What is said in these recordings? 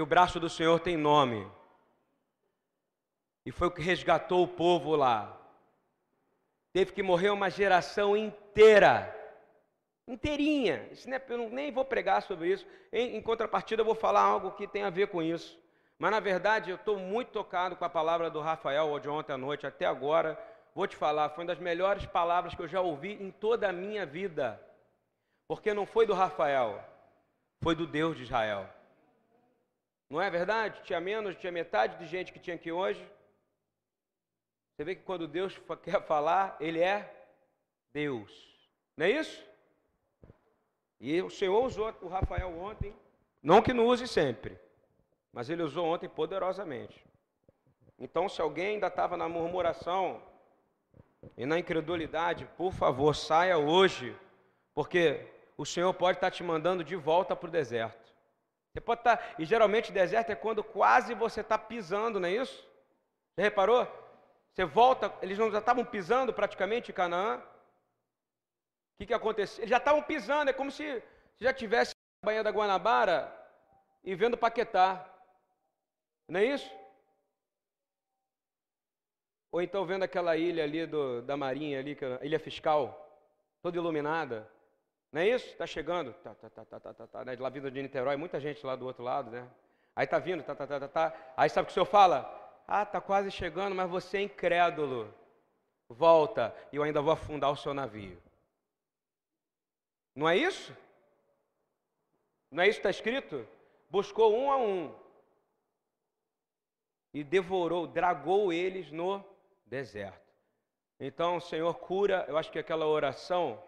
O braço do Senhor tem nome. E foi o que resgatou o povo lá. Teve que morrer uma geração inteira. Inteirinha. Isso é, eu nem vou pregar sobre isso. Em, em contrapartida, eu vou falar algo que tem a ver com isso. Mas na verdade, eu estou muito tocado com a palavra do Rafael de ontem à noite até agora. Vou te falar, foi uma das melhores palavras que eu já ouvi em toda a minha vida. Porque não foi do Rafael, foi do Deus de Israel. Não é verdade? Tinha menos, tinha metade de gente que tinha aqui hoje. Você vê que quando Deus quer falar, Ele é Deus. Não é isso? E o Senhor usou o Rafael ontem, não que não use sempre, mas ele usou ontem poderosamente. Então, se alguém ainda estava na murmuração e na incredulidade, por favor, saia hoje, porque o Senhor pode estar te mandando de volta para o deserto. Você pode estar, e geralmente deserto é quando quase você está pisando, não é isso? Você reparou? Você volta, eles não já estavam pisando praticamente em Canaã. O que, que aconteceu? Eles já estavam pisando, é como se já tivesse na Baía da Guanabara e vendo Paquetá. Não é isso? Ou então vendo aquela ilha ali do, da Marinha, ali, a ilha fiscal, toda iluminada. Não é isso? Está chegando. Tá, tá, tá, tá, tá, tá, tá, né? Lá vindo de Niterói, muita gente lá do outro lado, né? Aí está vindo, tá, tá, tá, tá, tá. Aí sabe o que o senhor fala? Ah, está quase chegando, mas você é incrédulo. Volta e eu ainda vou afundar o seu navio. Não é isso? Não é isso que está escrito? Buscou um a um e devorou, dragou eles no deserto. Então, Senhor, cura, eu acho que aquela oração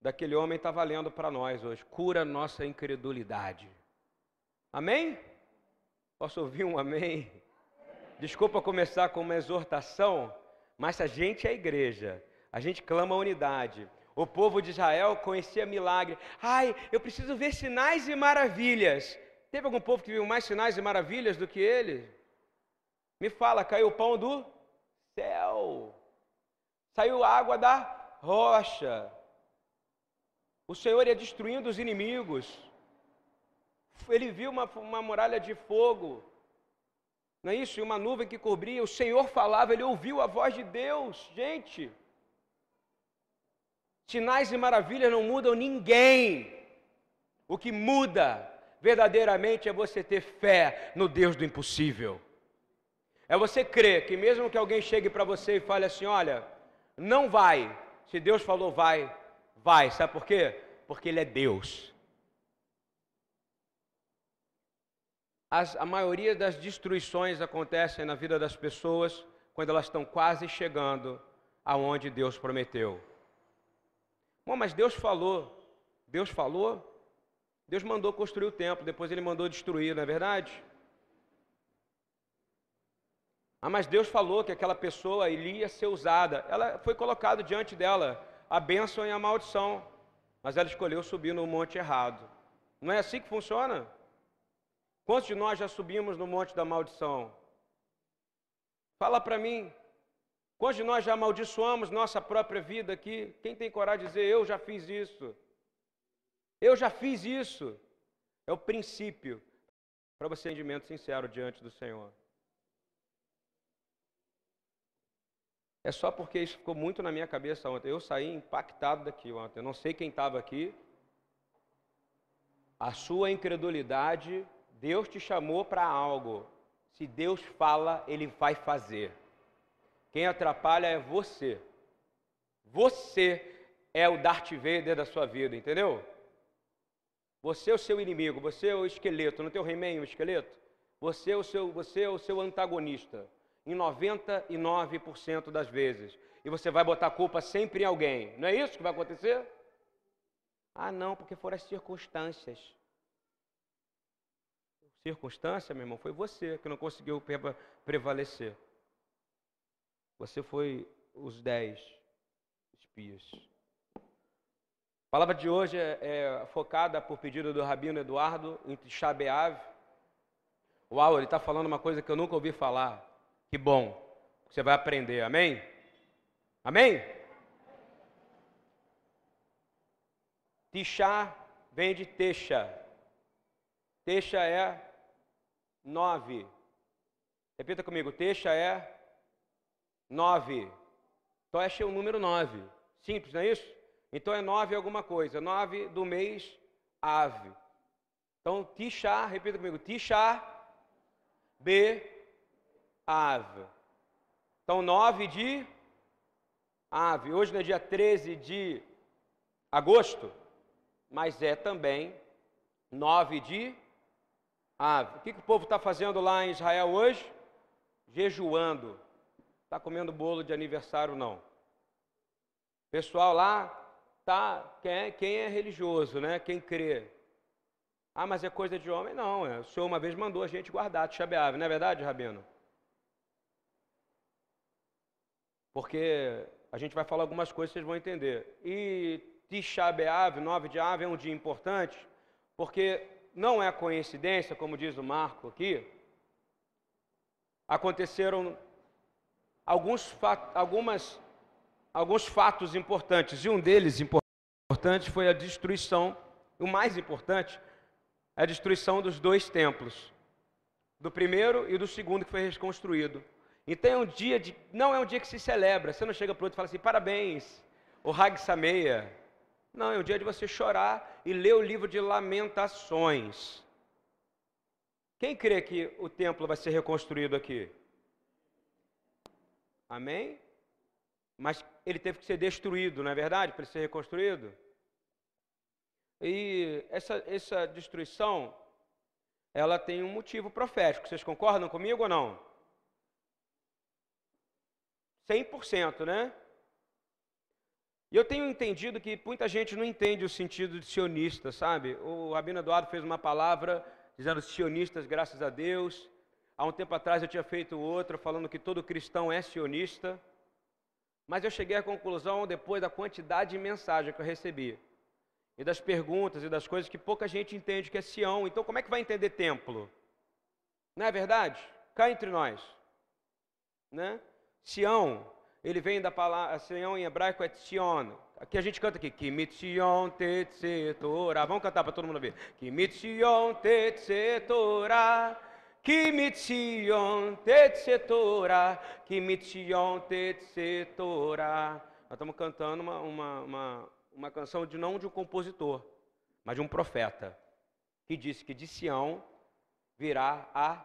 daquele homem está valendo para nós hoje. Cura nossa incredulidade. Amém? Posso ouvir um amém? Desculpa começar com uma exortação, mas a gente é igreja, a gente clama a unidade. O povo de Israel conhecia milagre. Ai, eu preciso ver sinais e maravilhas. Teve algum povo que viu mais sinais e maravilhas do que ele? Me fala, caiu o pão do céu. Saiu água da rocha. O Senhor ia destruindo os inimigos. Ele viu uma, uma muralha de fogo. Não é isso? E uma nuvem que cobria. O Senhor falava, ele ouviu a voz de Deus. Gente, sinais e maravilhas não mudam ninguém. O que muda verdadeiramente é você ter fé no Deus do impossível. É você crer que mesmo que alguém chegue para você e fale assim: olha, não vai, se Deus falou vai, vai. Sabe por quê? Porque Ele é Deus. As, a maioria das destruições acontecem na vida das pessoas quando elas estão quase chegando aonde Deus prometeu. Bom, mas Deus falou, Deus falou, Deus mandou construir o templo, depois Ele mandou destruir, não é verdade? Ah, mas Deus falou que aquela pessoa iria ser usada. Ela foi colocado diante dela a bênção e a maldição, mas ela escolheu subir no monte errado. Não é assim que funciona? Quantos de nós já subimos no monte da maldição? Fala para mim. Quantos de nós já amaldiçoamos nossa própria vida aqui? Quem tem coragem de dizer, eu já fiz isso? Eu já fiz isso. É o princípio para você entendimento sincero diante do Senhor. É só porque isso ficou muito na minha cabeça ontem. Eu saí impactado daqui ontem. Eu não sei quem estava aqui. A sua incredulidade, Deus te chamou para algo. Se Deus fala, Ele vai fazer. Quem atrapalha é você. Você é o Darth Vader da sua vida, entendeu? Você é o seu inimigo, você é o esqueleto, não tem o He-Man, o esqueleto? Você é o seu, você é o seu antagonista em 99% das vezes. E você vai botar a culpa sempre em alguém. Não é isso que vai acontecer? Ah, não, porque foram as circunstâncias. Circunstância, meu irmão, foi você que não conseguiu prevalecer. Você foi os dez espias. A palavra de hoje é, é focada por pedido do Rabino Eduardo em Shabeav. Uau, ele está falando uma coisa que eu nunca ouvi falar. Que bom. Você vai aprender. Amém? Amém? Tixá vem de Texa. Texa é nove. Repita comigo, Techa é nove. Tocha é o número nove. Simples, não é isso? Então é nove alguma coisa. Nove do mês ave. Então, Tisha, repita comigo, Tisha, B, ave. Então, nove de ave. Hoje não é dia 13 de agosto, mas é também nove de ave. O que, que o povo está fazendo lá em Israel hoje? Jejuando. Está comendo bolo de aniversário, não. Pessoal lá tá quem é, quem é religioso, né? Quem crê. Ah, mas é coisa de homem? Não, é. o Senhor uma vez mandou a gente guardar Tisha B'Av, não é verdade, Rabino? Porque a gente vai falar algumas coisas, vocês vão entender. E Tisha B'Av, 9 de Ave, é um dia importante, porque não é coincidência, como diz o Marco aqui, aconteceram alguns, algumas, alguns fatos importantes, e um deles importante foi a destruição, o mais importante, a destruição dos dois templos, do primeiro e do segundo que foi reconstruído. Então é um dia de, não é um dia que se celebra. Você não chega para o outro e fala assim, parabéns, o Hag Sameia. Não, é um dia de você chorar e ler o livro de lamentações. Quem crê que o templo vai ser reconstruído aqui? Amém? Mas ele teve que ser destruído, não é verdade? Para ser reconstruído? E essa, essa destruição, ela tem um motivo profético. Vocês concordam comigo ou não? 100%, né? E eu tenho entendido que muita gente não entende o sentido de sionista, sabe? O Rabino Eduardo fez uma palavra dizendo sionistas, graças a Deus. Há um tempo atrás eu tinha feito outra falando que todo cristão é sionista. Mas eu cheguei à conclusão, depois da quantidade de mensagem que eu recebi, e das perguntas e das coisas que pouca gente entende que é Sião. Então, como é que vai entender templo? Não é verdade? Cá entre nós. Né? Sião, ele vem da palavra, Sião em hebraico é Sion. Aqui a gente canta aqui, Kimit Sion. Vamos cantar para todo mundo ver. Kimit Sion Tetsetorah. Kimit Sion Tetsetorah. Kimit Sion. Nós estamos cantando uma, uma, uma uma canção de não de um compositor, mas de um profeta, que disse que de Sião virá a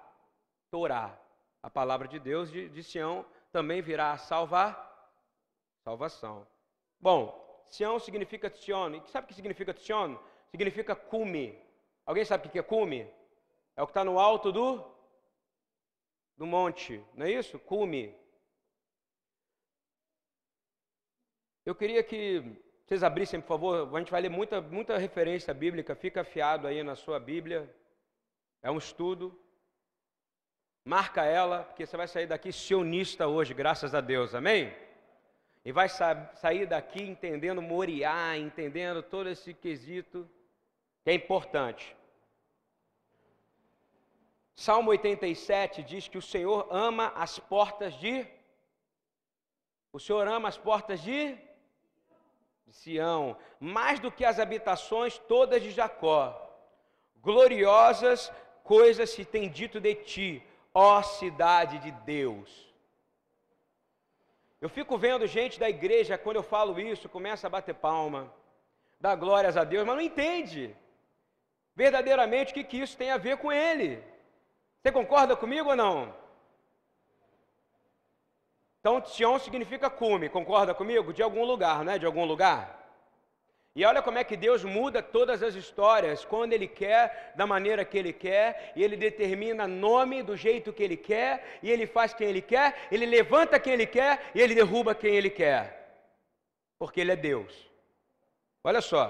Torá, a palavra de Deus, de, de Sião também virá a salvar, salvação. Bom, Sião significa Sion, e sabe o que significa Sion? Significa cume. Alguém sabe o que é cume? É o que está no alto do, do monte, não é isso? Cume. Eu queria que vocês abrissem, por favor, a gente vai ler muita, muita referência bíblica, fica afiado aí na sua Bíblia. É um estudo. Marca ela, porque você vai sair daqui sionista hoje, graças a Deus, amém? E vai sa sair daqui entendendo Moriá, entendendo todo esse quesito que é importante. Salmo 87 diz que o Senhor ama as portas de. O Senhor ama as portas de de Sião, mais do que as habitações todas de Jacó. Gloriosas coisas se tem dito de ti, ó cidade de Deus. Eu fico vendo gente da igreja, quando eu falo isso, começa a bater palma, dá glórias a Deus, mas não entende verdadeiramente o que, que isso tem a ver com ele. Você concorda comigo ou não? Então, Sion significa cume, concorda comigo? De algum lugar, não é? De algum lugar. E olha como é que Deus muda todas as histórias, quando Ele quer, da maneira que Ele quer, e Ele determina nome do jeito que Ele quer, e Ele faz quem Ele quer, Ele levanta quem Ele quer, e Ele derruba quem Ele quer, porque Ele é Deus. Olha só,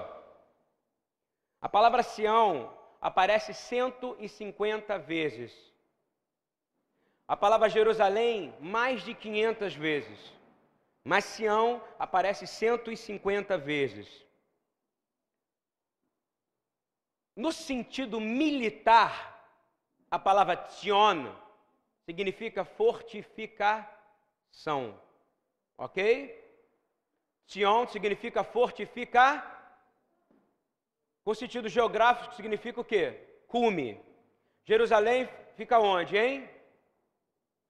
a palavra Sião aparece 150 vezes a palavra Jerusalém mais de 500 vezes. Mas Sião aparece 150 vezes. No sentido militar, a palavra Tion significa fortificação. Ok? Sion significa fortificar. Com sentido geográfico, significa o quê? Cume. Jerusalém fica onde, hein?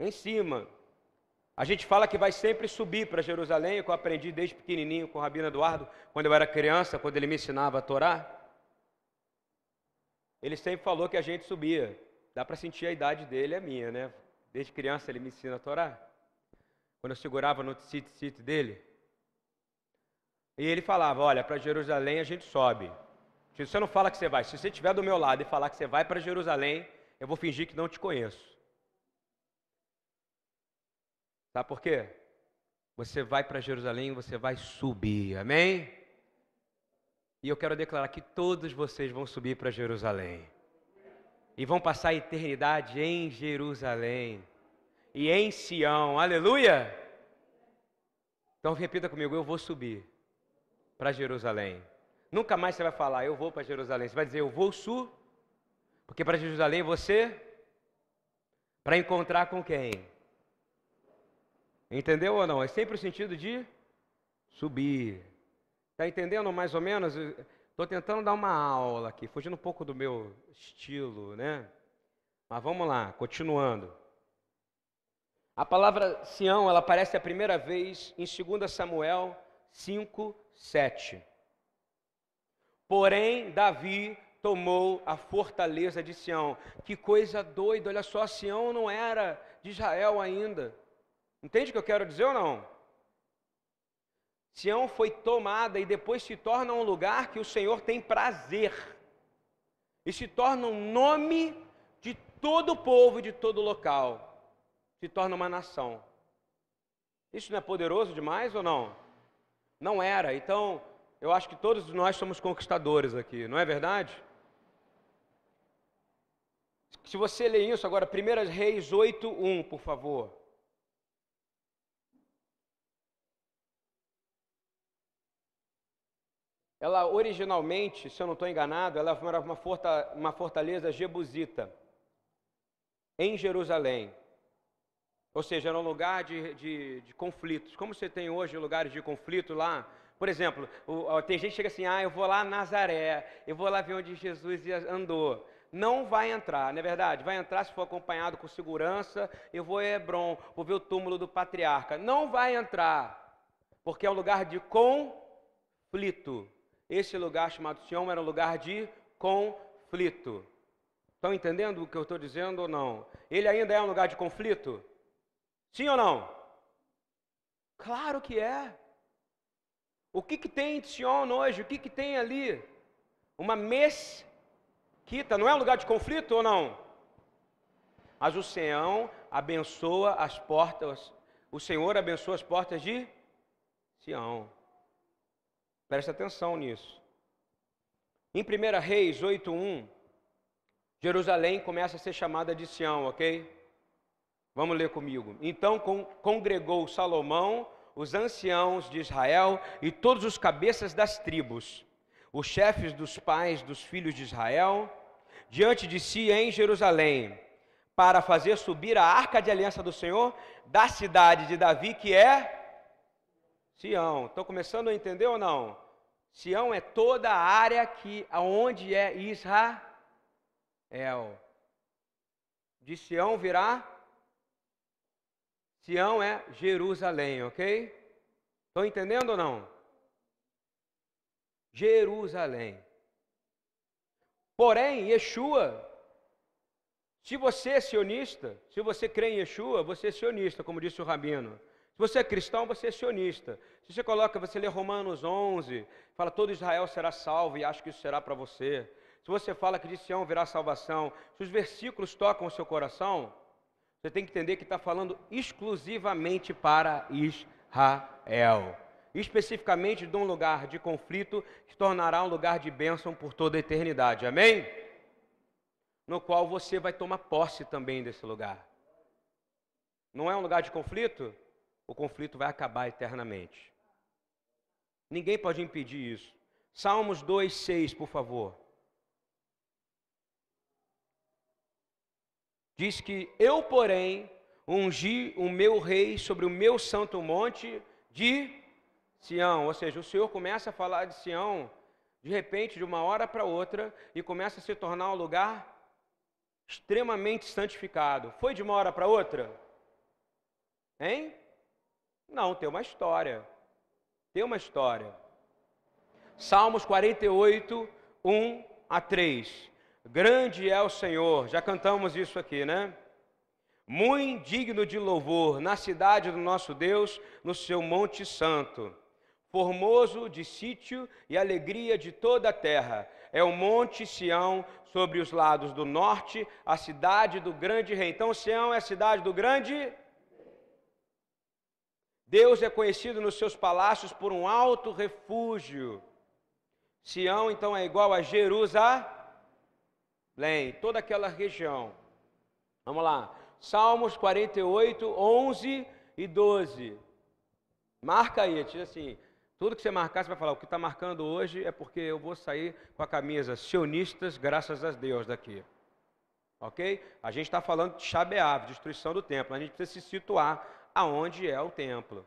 Em cima. A gente fala que vai sempre subir para Jerusalém, que eu aprendi desde pequenininho com o Rabino Eduardo, quando eu era criança, quando ele me ensinava a Torá. Ele sempre falou que a gente subia. Dá para sentir a idade dele, é minha, né? Desde criança ele me ensina a Torá. Quando eu segurava no tzit dele. E ele falava: Olha, para Jerusalém a gente sobe. Se você não fala que você vai, se você estiver do meu lado e falar que você vai para Jerusalém, eu vou fingir que não te conheço. Sabe por quê? Você vai para Jerusalém, você vai subir, amém? E eu quero declarar que todos vocês vão subir para Jerusalém. E vão passar a eternidade em Jerusalém. E em Sião, aleluia! Então repita comigo: eu vou subir para Jerusalém. Nunca mais você vai falar, eu vou para Jerusalém. Você vai dizer, eu vou sul. Porque para Jerusalém você. Para encontrar com quem? Entendeu ou não? É sempre o sentido de subir. Está entendendo mais ou menos? Estou tentando dar uma aula aqui, fugindo um pouco do meu estilo, né? Mas vamos lá, continuando. A palavra Sião, ela aparece a primeira vez em 2 Samuel 5, 7. Porém, Davi tomou a fortaleza de Sião. Que coisa doida, olha só, Sião não era de Israel ainda. Entende o que eu quero dizer ou não? Sião foi tomada e depois se torna um lugar que o Senhor tem prazer. E se torna um nome de todo o povo e de todo o local. Se torna uma nação. Isso não é poderoso demais ou não? Não era. Então, eu acho que todos nós somos conquistadores aqui, não é verdade? Se você ler isso agora, 1 Reis 8, 1, por favor. Ela originalmente, se eu não estou enganado, ela era uma, forta, uma fortaleza jebusita em Jerusalém. Ou seja, era um lugar de, de, de, conflitos. Como você tem hoje lugares de conflito lá? Por exemplo, o, tem gente que chega assim, ah, eu vou lá Nazaré, eu vou lá ver onde Jesus andou. Não vai entrar, não é verdade? Vai entrar se for acompanhado com segurança, eu vou a Hebron, vou ver o túmulo do patriarca. Não vai entrar, porque é um lugar de conflito. Esse lugar chamado Sião era um lugar de conflito. Estão entendendo o que eu estou dizendo ou não? Ele ainda é um lugar de conflito? Sim ou não? Claro que é. O que, que tem em Sion hoje? O que, que tem ali? Uma mesquita, não é um lugar de conflito ou não? Mas o Senhor abençoa as portas, o Senhor abençoa as portas de Sião. Preste atenção nisso. Em 1 Reis 8:1, Jerusalém começa a ser chamada de Sião, ok? Vamos ler comigo. Então congregou Salomão os anciãos de Israel e todos os cabeças das tribos, os chefes dos pais dos filhos de Israel, diante de si em Jerusalém, para fazer subir a arca de aliança do Senhor da cidade de Davi, que é Sião. Estão começando a entender ou não? Sião é toda a área que aonde é Israel. De Sião virá Sião é Jerusalém, ok? Estão entendendo ou não? Jerusalém. Porém, Yeshua, se você é sionista, se você crê em Yeshua, você é sionista, como disse o Rabino. Se você é cristão, você é sionista. Se você coloca, você lê Romanos 11, fala todo Israel será salvo e acha que isso será para você. Se você fala que de Sião virá salvação, se os versículos tocam o seu coração, você tem que entender que está falando exclusivamente para Israel. Especificamente de um lugar de conflito que tornará um lugar de bênção por toda a eternidade. Amém? No qual você vai tomar posse também desse lugar. Não é um lugar de conflito? O conflito vai acabar eternamente. Ninguém pode impedir isso. Salmos 2,6, por favor. Diz que eu, porém, ungi o meu rei sobre o meu santo monte de Sião. Ou seja, o Senhor começa a falar de Sião, de repente, de uma hora para outra, e começa a se tornar um lugar extremamente santificado. Foi de uma hora para outra? Hein? Não, tem uma história. Tem uma história. Salmos 48, 1 a 3. Grande é o Senhor, já cantamos isso aqui, né? Muito digno de louvor na cidade do nosso Deus, no seu Monte Santo. Formoso de sítio e alegria de toda a terra. É o Monte Sião sobre os lados do norte, a cidade do grande rei. Então, Sião é a cidade do grande Deus é conhecido nos seus palácios por um alto refúgio. Sião, então, é igual a Jerusalém, toda aquela região. Vamos lá. Salmos 48, 11 e 12. Marca aí, diz assim. Tudo que você marcar, você vai falar, o que está marcando hoje é porque eu vou sair com a camisa sionistas, graças a Deus, daqui. Ok? A gente está falando de Shabeav, destruição do templo. A gente precisa se situar aonde é o templo.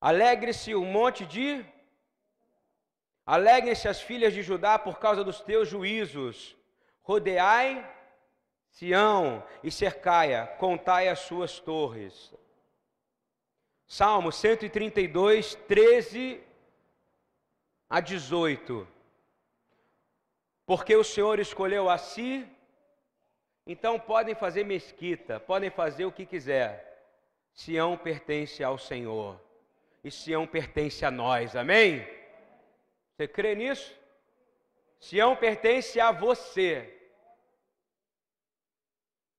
Alegre-se o monte de. Alegrem-se as filhas de Judá por causa dos teus juízos. Rodeai Sião e cercai-a, contai as suas torres. Salmo 132, 13 a 18. Porque o Senhor escolheu a si então podem fazer mesquita, podem fazer o que quiser. Sião pertence ao Senhor. E Sião pertence a nós, amém? Você crê nisso? Sião pertence a você.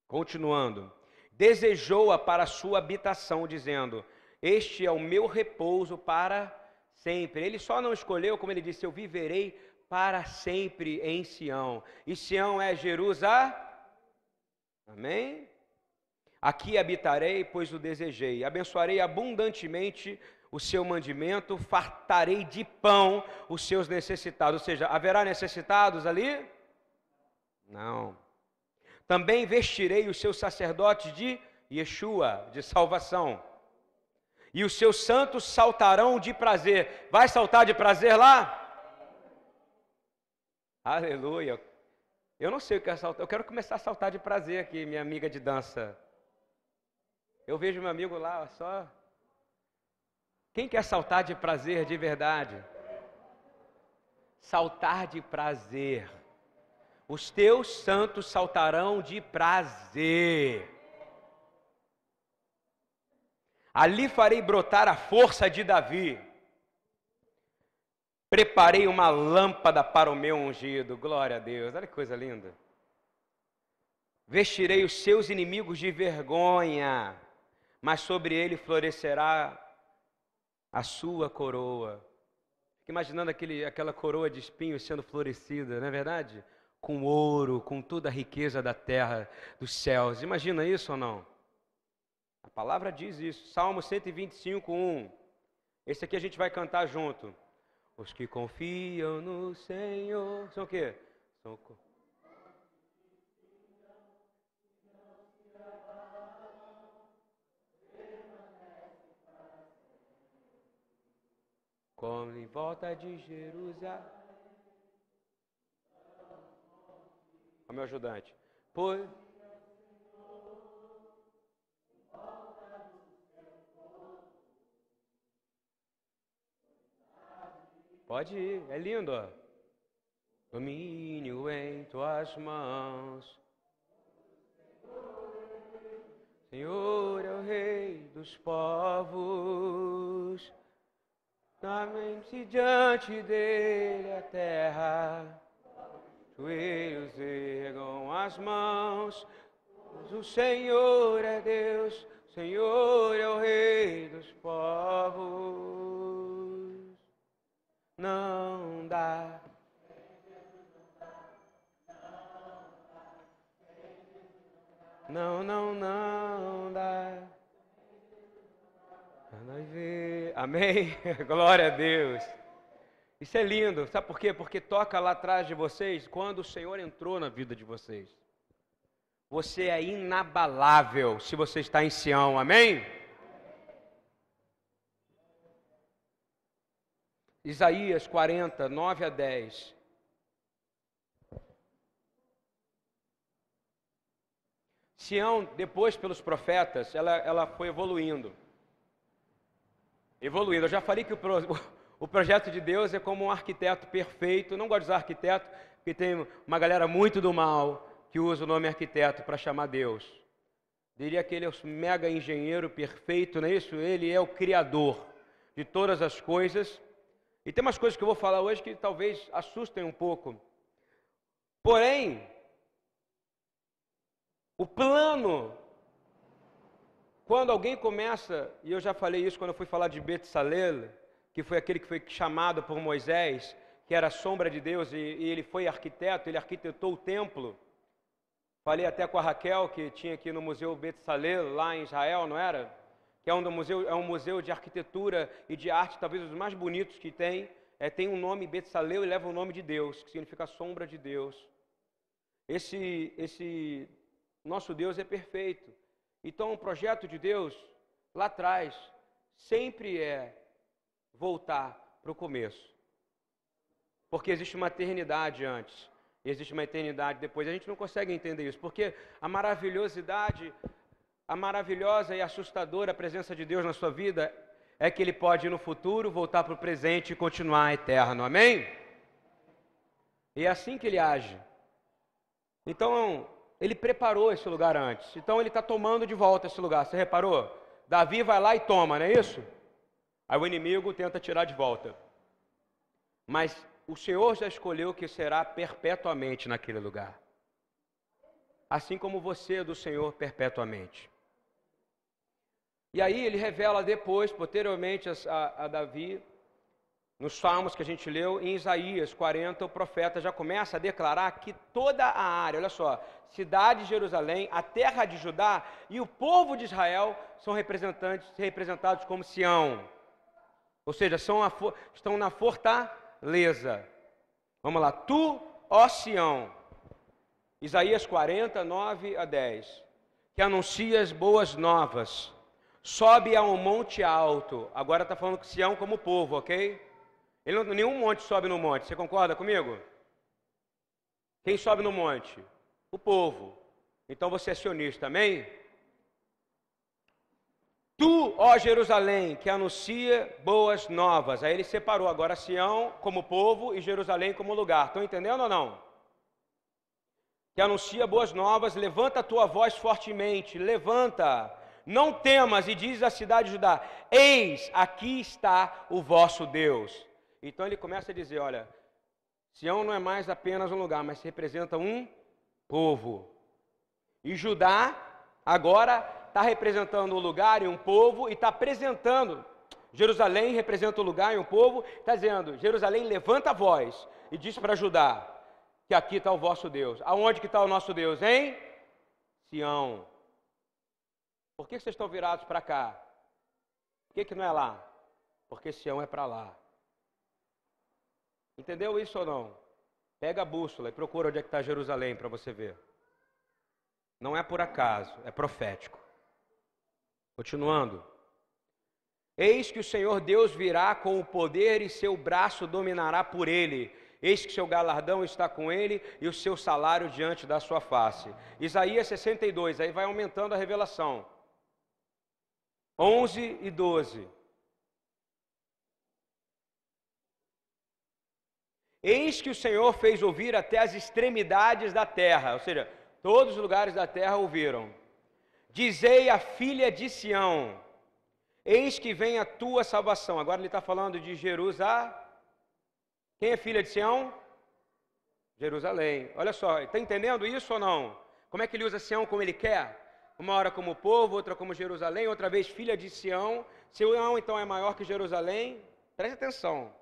Continuando. Desejou-a para sua habitação, dizendo: Este é o meu repouso para sempre. Ele só não escolheu, como ele disse, eu viverei para sempre em Sião. E Sião é Jerusalém Amém? Aqui habitarei, pois o desejei. Abençoarei abundantemente o seu mandamento, fartarei de pão os seus necessitados. Ou seja, haverá necessitados ali? Não. Também vestirei os seus sacerdotes de Yeshua, de salvação. E os seus santos saltarão de prazer. Vai saltar de prazer lá? Aleluia. Eu não sei o que é saltar. Eu quero começar a saltar de prazer aqui, minha amiga de dança. Eu vejo meu amigo lá, só. Quem quer saltar de prazer de verdade? Saltar de prazer. Os teus santos saltarão de prazer. Ali farei brotar a força de Davi. Preparei uma lâmpada para o meu ungido. Glória a Deus. Olha que coisa linda. Vestirei os seus inimigos de vergonha, mas sobre ele florescerá a sua coroa. Fique imaginando aquele, aquela coroa de espinhos sendo florescida, não é verdade? Com ouro, com toda a riqueza da terra, dos céus. Imagina isso ou não? A palavra diz isso. Salmo 125, 1. Esse aqui a gente vai cantar junto. Os que confiam no Senhor são o quê? São como em volta de Jerusalém. O meu ajudante. Pois Pode ir, é lindo. Domínio em tuas mãos. Senhor é o Rei dos povos. Dá-me diante dele a terra. Joelhos ergam as mãos. O Senhor é Deus, Senhor é o Rei dos povos não dá. Não, não, não dá. Amém? Glória a Deus. Isso é lindo. Sabe por quê? Porque toca lá atrás de vocês quando o Senhor entrou na vida de vocês. Você é inabalável se você está em Sião. Amém? Isaías 40, 9 a 10. Sião, depois pelos profetas, ela, ela foi evoluindo. Evoluindo. Eu já falei que o, pro, o projeto de Deus é como um arquiteto perfeito. Não gosto de usar arquiteto, porque tem uma galera muito do mal que usa o nome arquiteto para chamar Deus. Diria que ele é o mega engenheiro perfeito, não é isso? Ele é o criador de todas as coisas. E tem umas coisas que eu vou falar hoje que talvez assustem um pouco. Porém, o plano, quando alguém começa, e eu já falei isso quando eu fui falar de Betsalel, que foi aquele que foi chamado por Moisés, que era a sombra de Deus, e, e ele foi arquiteto, ele arquitetou o templo. Falei até com a Raquel, que tinha aqui no Museu Betsalel, lá em Israel, não era? Que é um, museu, é um museu de arquitetura e de arte, talvez os mais bonitos que tem. É, tem um nome Betsaleu e leva o nome de Deus, que significa sombra de Deus. Esse, esse nosso Deus é perfeito. Então, o projeto de Deus, lá atrás, sempre é voltar para o começo. Porque existe uma eternidade antes, existe uma eternidade depois. A gente não consegue entender isso, porque a maravilhosidade a maravilhosa e assustadora presença de Deus na sua vida é que Ele pode no futuro voltar para o presente e continuar eterno. Amém? E é assim que Ele age. Então, Ele preparou esse lugar antes. Então, Ele está tomando de volta esse lugar. Você reparou? Davi vai lá e toma, não é isso? Aí o inimigo tenta tirar de volta. Mas o Senhor já escolheu que será perpetuamente naquele lugar. Assim como você é do Senhor perpetuamente. E aí ele revela depois, posteriormente a, a Davi, nos Salmos que a gente leu, em Isaías 40, o profeta já começa a declarar que toda a área, olha só, cidade de Jerusalém, a terra de Judá e o povo de Israel são representantes, representados como Sião. Ou seja, são a, estão na fortaleza. Vamos lá, tu, ó Sião. Isaías 40, 9 a 10. Que anuncias boas novas sobe a um monte alto. Agora está falando que Sião como povo, ok? Ele não, nenhum monte sobe no monte. Você concorda comigo? Quem sobe no monte? O povo. Então você é sionista, amém? Tu, ó Jerusalém, que anuncia boas novas. Aí ele separou agora Sião como povo e Jerusalém como lugar. Estão entendendo ou não? Que anuncia boas novas, levanta a tua voz fortemente, levanta não temas, e diz a cidade de Judá: Eis, aqui está o vosso Deus. Então ele começa a dizer: Olha, Sião não é mais apenas um lugar, mas representa um povo. E Judá agora está representando um lugar e um povo, e está apresentando. Jerusalém representa um lugar e um povo, está dizendo: Jerusalém levanta a voz e diz para Judá que aqui está o vosso Deus. Aonde que está o nosso Deus, hein? Sião. Por que vocês estão virados para cá? Por que, que não é lá? Porque Sião é para lá. Entendeu isso ou não? Pega a bússola e procura onde é que está Jerusalém para você ver. Não é por acaso, é profético. Continuando. Eis que o Senhor Deus virá com o poder e seu braço dominará por ele. Eis que seu galardão está com ele e o seu salário diante da sua face. Isaías 62, aí vai aumentando a revelação. 11 e 12. Eis que o Senhor fez ouvir até as extremidades da terra, ou seja, todos os lugares da terra ouviram. Dizei a filha de Sião: Eis que vem a tua salvação. Agora ele está falando de Jerusalém. Quem é filha de Sião? Jerusalém. Olha só, está entendendo isso ou não? Como é que ele usa Sião como ele quer? Uma hora como povo, outra como Jerusalém, outra vez filha de Sião. Sião então é maior que Jerusalém. Preste atenção.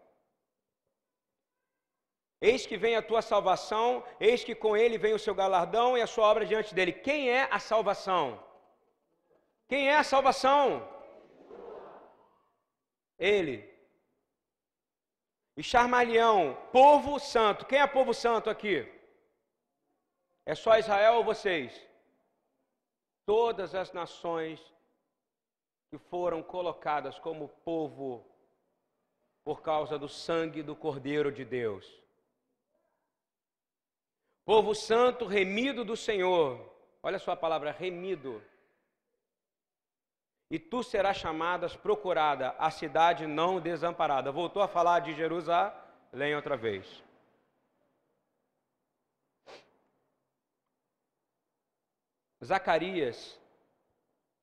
Eis que vem a tua salvação, eis que com ele vem o seu galardão e a sua obra diante dele. Quem é a salvação? Quem é a salvação? Ele. E Charmalião, povo santo. Quem é povo santo aqui? É só Israel ou vocês? Todas as nações que foram colocadas como povo por causa do sangue do Cordeiro de Deus. Povo santo remido do Senhor, olha só a palavra remido. E tu serás chamadas procurada, a cidade não desamparada. Voltou a falar de Jerusalém outra vez. Zacarias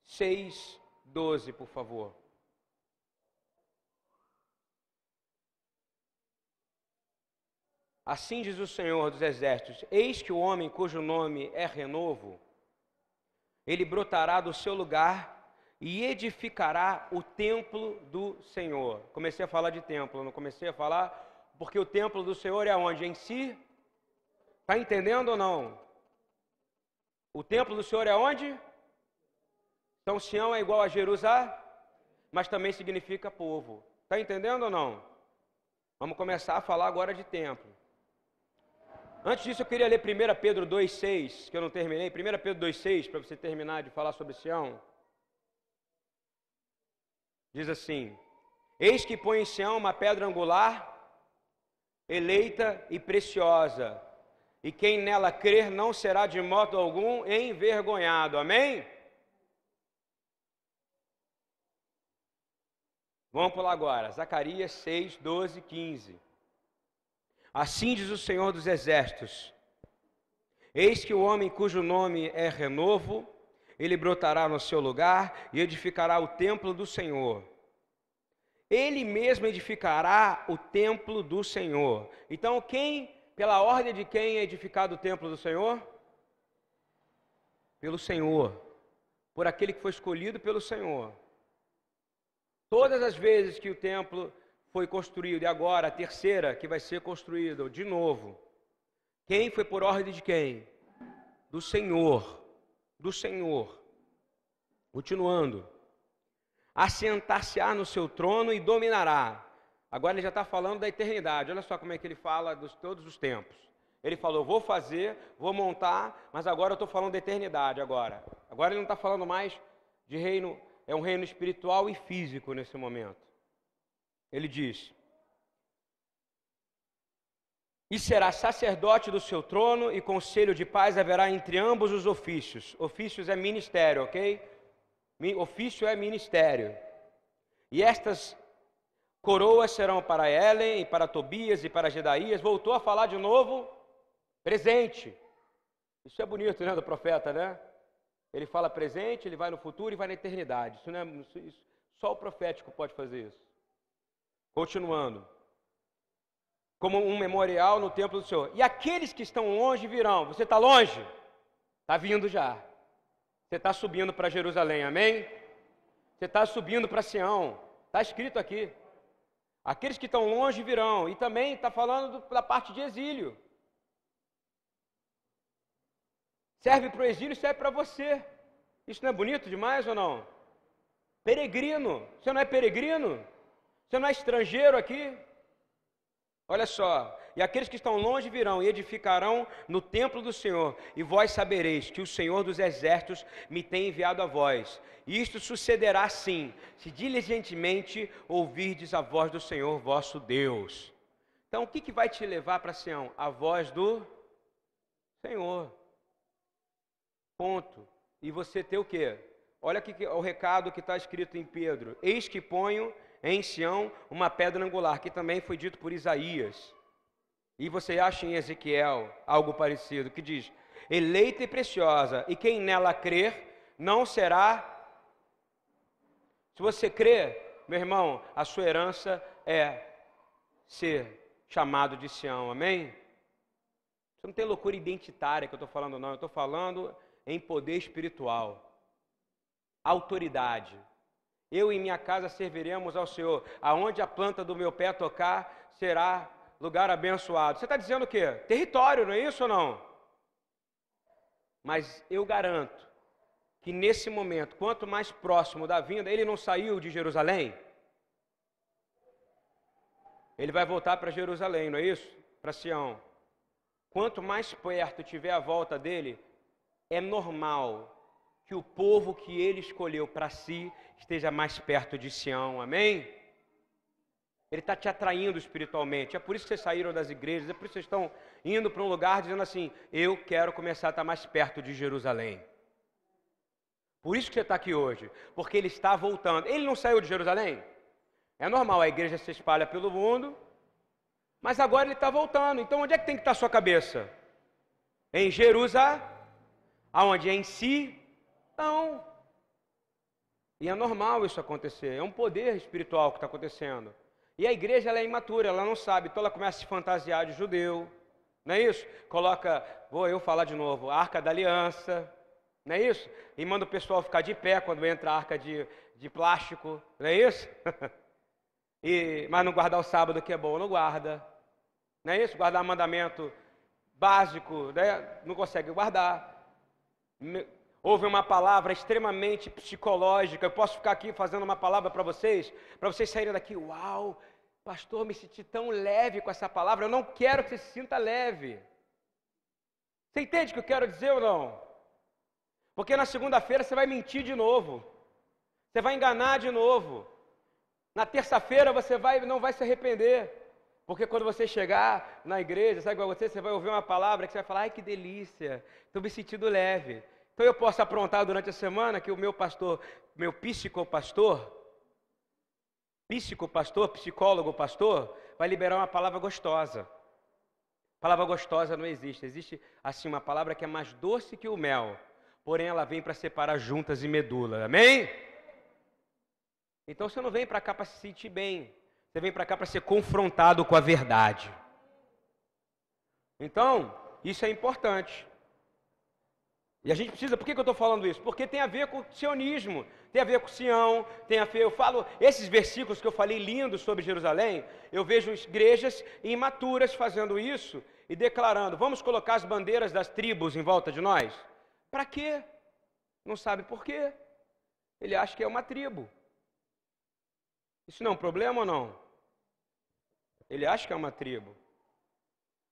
6, 12, por favor. Assim diz o Senhor dos Exércitos: Eis que o homem cujo nome é renovo, ele brotará do seu lugar e edificará o templo do Senhor. Comecei a falar de templo, não comecei a falar, porque o templo do Senhor é onde? Em si? Está entendendo ou não? O templo do Senhor é onde? Então Sião é igual a Jerusalém, mas também significa povo. Está entendendo ou não? Vamos começar a falar agora de templo. Antes disso, eu queria ler 1 Pedro 2,6, que eu não terminei. 1 Pedro 2,6, para você terminar de falar sobre Sião. Diz assim: Eis que põe em Sião uma pedra angular, eleita e preciosa, e quem nela crer não será de modo algum envergonhado. Amém? Vamos pular agora, Zacarias 6, 12, 15. Assim diz o Senhor dos Exércitos: Eis que o homem cujo nome é renovo, ele brotará no seu lugar e edificará o templo do Senhor. Ele mesmo edificará o templo do Senhor. Então, quem pela ordem de quem é edificado o templo do Senhor? Pelo Senhor, por aquele que foi escolhido pelo Senhor. Todas as vezes que o templo foi construído, e agora a terceira que vai ser construída de novo, quem foi por ordem de quem? Do Senhor, do Senhor. Continuando, assentar-se-á no seu trono e dominará Agora ele já está falando da eternidade. Olha só como é que ele fala de todos os tempos. Ele falou, vou fazer, vou montar, mas agora eu estou falando da eternidade agora. Agora ele não está falando mais de reino, é um reino espiritual e físico nesse momento. Ele diz: E será sacerdote do seu trono, e conselho de paz haverá entre ambos os ofícios. Ofícios é ministério, ok? Ofício é ministério. E estas Coroas serão para Ellen e para Tobias e para Gedaías. Voltou a falar de novo presente. Isso é bonito, né, do profeta, né? Ele fala presente, ele vai no futuro e vai na eternidade. Isso não é, isso, só o profético pode fazer isso. Continuando. Como um memorial no templo do Senhor. E aqueles que estão longe virão. Você está longe? Está vindo já. Você está subindo para Jerusalém, amém? Você está subindo para Sião. Está escrito aqui. Aqueles que estão longe virão. E também está falando da parte de exílio. Serve para o exílio, serve para você. Isso não é bonito demais ou não? Peregrino. Você não é peregrino? Você não é estrangeiro aqui? Olha só, e aqueles que estão longe virão e edificarão no templo do Senhor, e vós sabereis que o Senhor dos exércitos me tem enviado a vós. E isto sucederá sim, se diligentemente ouvirdes a voz do Senhor vosso Deus. Então, o que, que vai te levar para Sião? A voz do Senhor. Ponto. E você ter o quê? Olha aqui o recado que está escrito em Pedro: Eis que ponho em Sião uma pedra angular, que também foi dito por Isaías. E você acha em Ezequiel algo parecido, que diz: eleita e preciosa, e quem nela crer não será. Se você crer, meu irmão, a sua herança é ser chamado de Sião, amém? Você não tem loucura identitária que eu estou falando, não, eu estou falando em poder espiritual, autoridade. Eu e minha casa serviremos ao Senhor. Aonde a planta do meu pé tocar, será lugar abençoado. Você está dizendo o quê? Território, não é isso ou não? Mas eu garanto que nesse momento, quanto mais próximo da vinda, ele não saiu de Jerusalém. Ele vai voltar para Jerusalém, não é isso? Para Sião. Quanto mais perto tiver a volta dele, é normal que o povo que ele escolheu para si esteja mais perto de Sião, amém? Ele está te atraindo espiritualmente, é por isso que vocês saíram das igrejas, é por isso que vocês estão indo para um lugar dizendo assim: Eu quero começar a estar mais perto de Jerusalém. Por isso que você está aqui hoje, porque ele está voltando. Ele não saiu de Jerusalém? É normal, a igreja se espalha pelo mundo, mas agora ele está voltando. Então onde é que tem que estar tá a sua cabeça? Em Jerusalém, aonde? Em si? Não. E é normal isso acontecer, é um poder espiritual que está acontecendo. E a igreja é imatura, ela não sabe, então ela começa a se fantasiar de judeu, não é isso? Coloca, vou eu falar de novo, a arca da aliança, não é isso? E manda o pessoal ficar de pé quando entra a arca de, de plástico, não é isso? e, mas não guardar o sábado que é bom, não guarda. Não é isso? Guardar mandamento básico, né? não consegue guardar. Houve uma palavra extremamente psicológica. Eu posso ficar aqui fazendo uma palavra para vocês, para vocês saírem daqui, uau, pastor, me senti tão leve com essa palavra. Eu não quero que você se sinta leve. Você entende o que eu quero dizer ou não? Porque na segunda-feira você vai mentir de novo. Você vai enganar de novo. Na terça-feira você vai, não vai se arrepender. Porque quando você chegar na igreja, sabe igual você, você vai ouvir uma palavra que você vai falar, ai que delícia, estou me sentindo leve. Então eu posso aprontar durante a semana que o meu pastor, meu psicopastor, psicopastor, psicólogo pastor, vai liberar uma palavra gostosa. Palavra gostosa não existe. Existe assim uma palavra que é mais doce que o mel, porém ela vem para separar juntas e medula. Amém? Então você não vem para cá para se sentir bem. Você vem para cá para ser confrontado com a verdade. Então, isso é importante. E a gente precisa, por que, que eu estou falando isso? Porque tem a ver com sionismo, tem a ver com Sião, tem a ver, eu falo, esses versículos que eu falei lindos sobre Jerusalém, eu vejo igrejas imaturas fazendo isso e declarando, vamos colocar as bandeiras das tribos em volta de nós? Para quê? Não sabe por quê. Ele acha que é uma tribo. Isso não é um problema ou não? Ele acha que é uma tribo.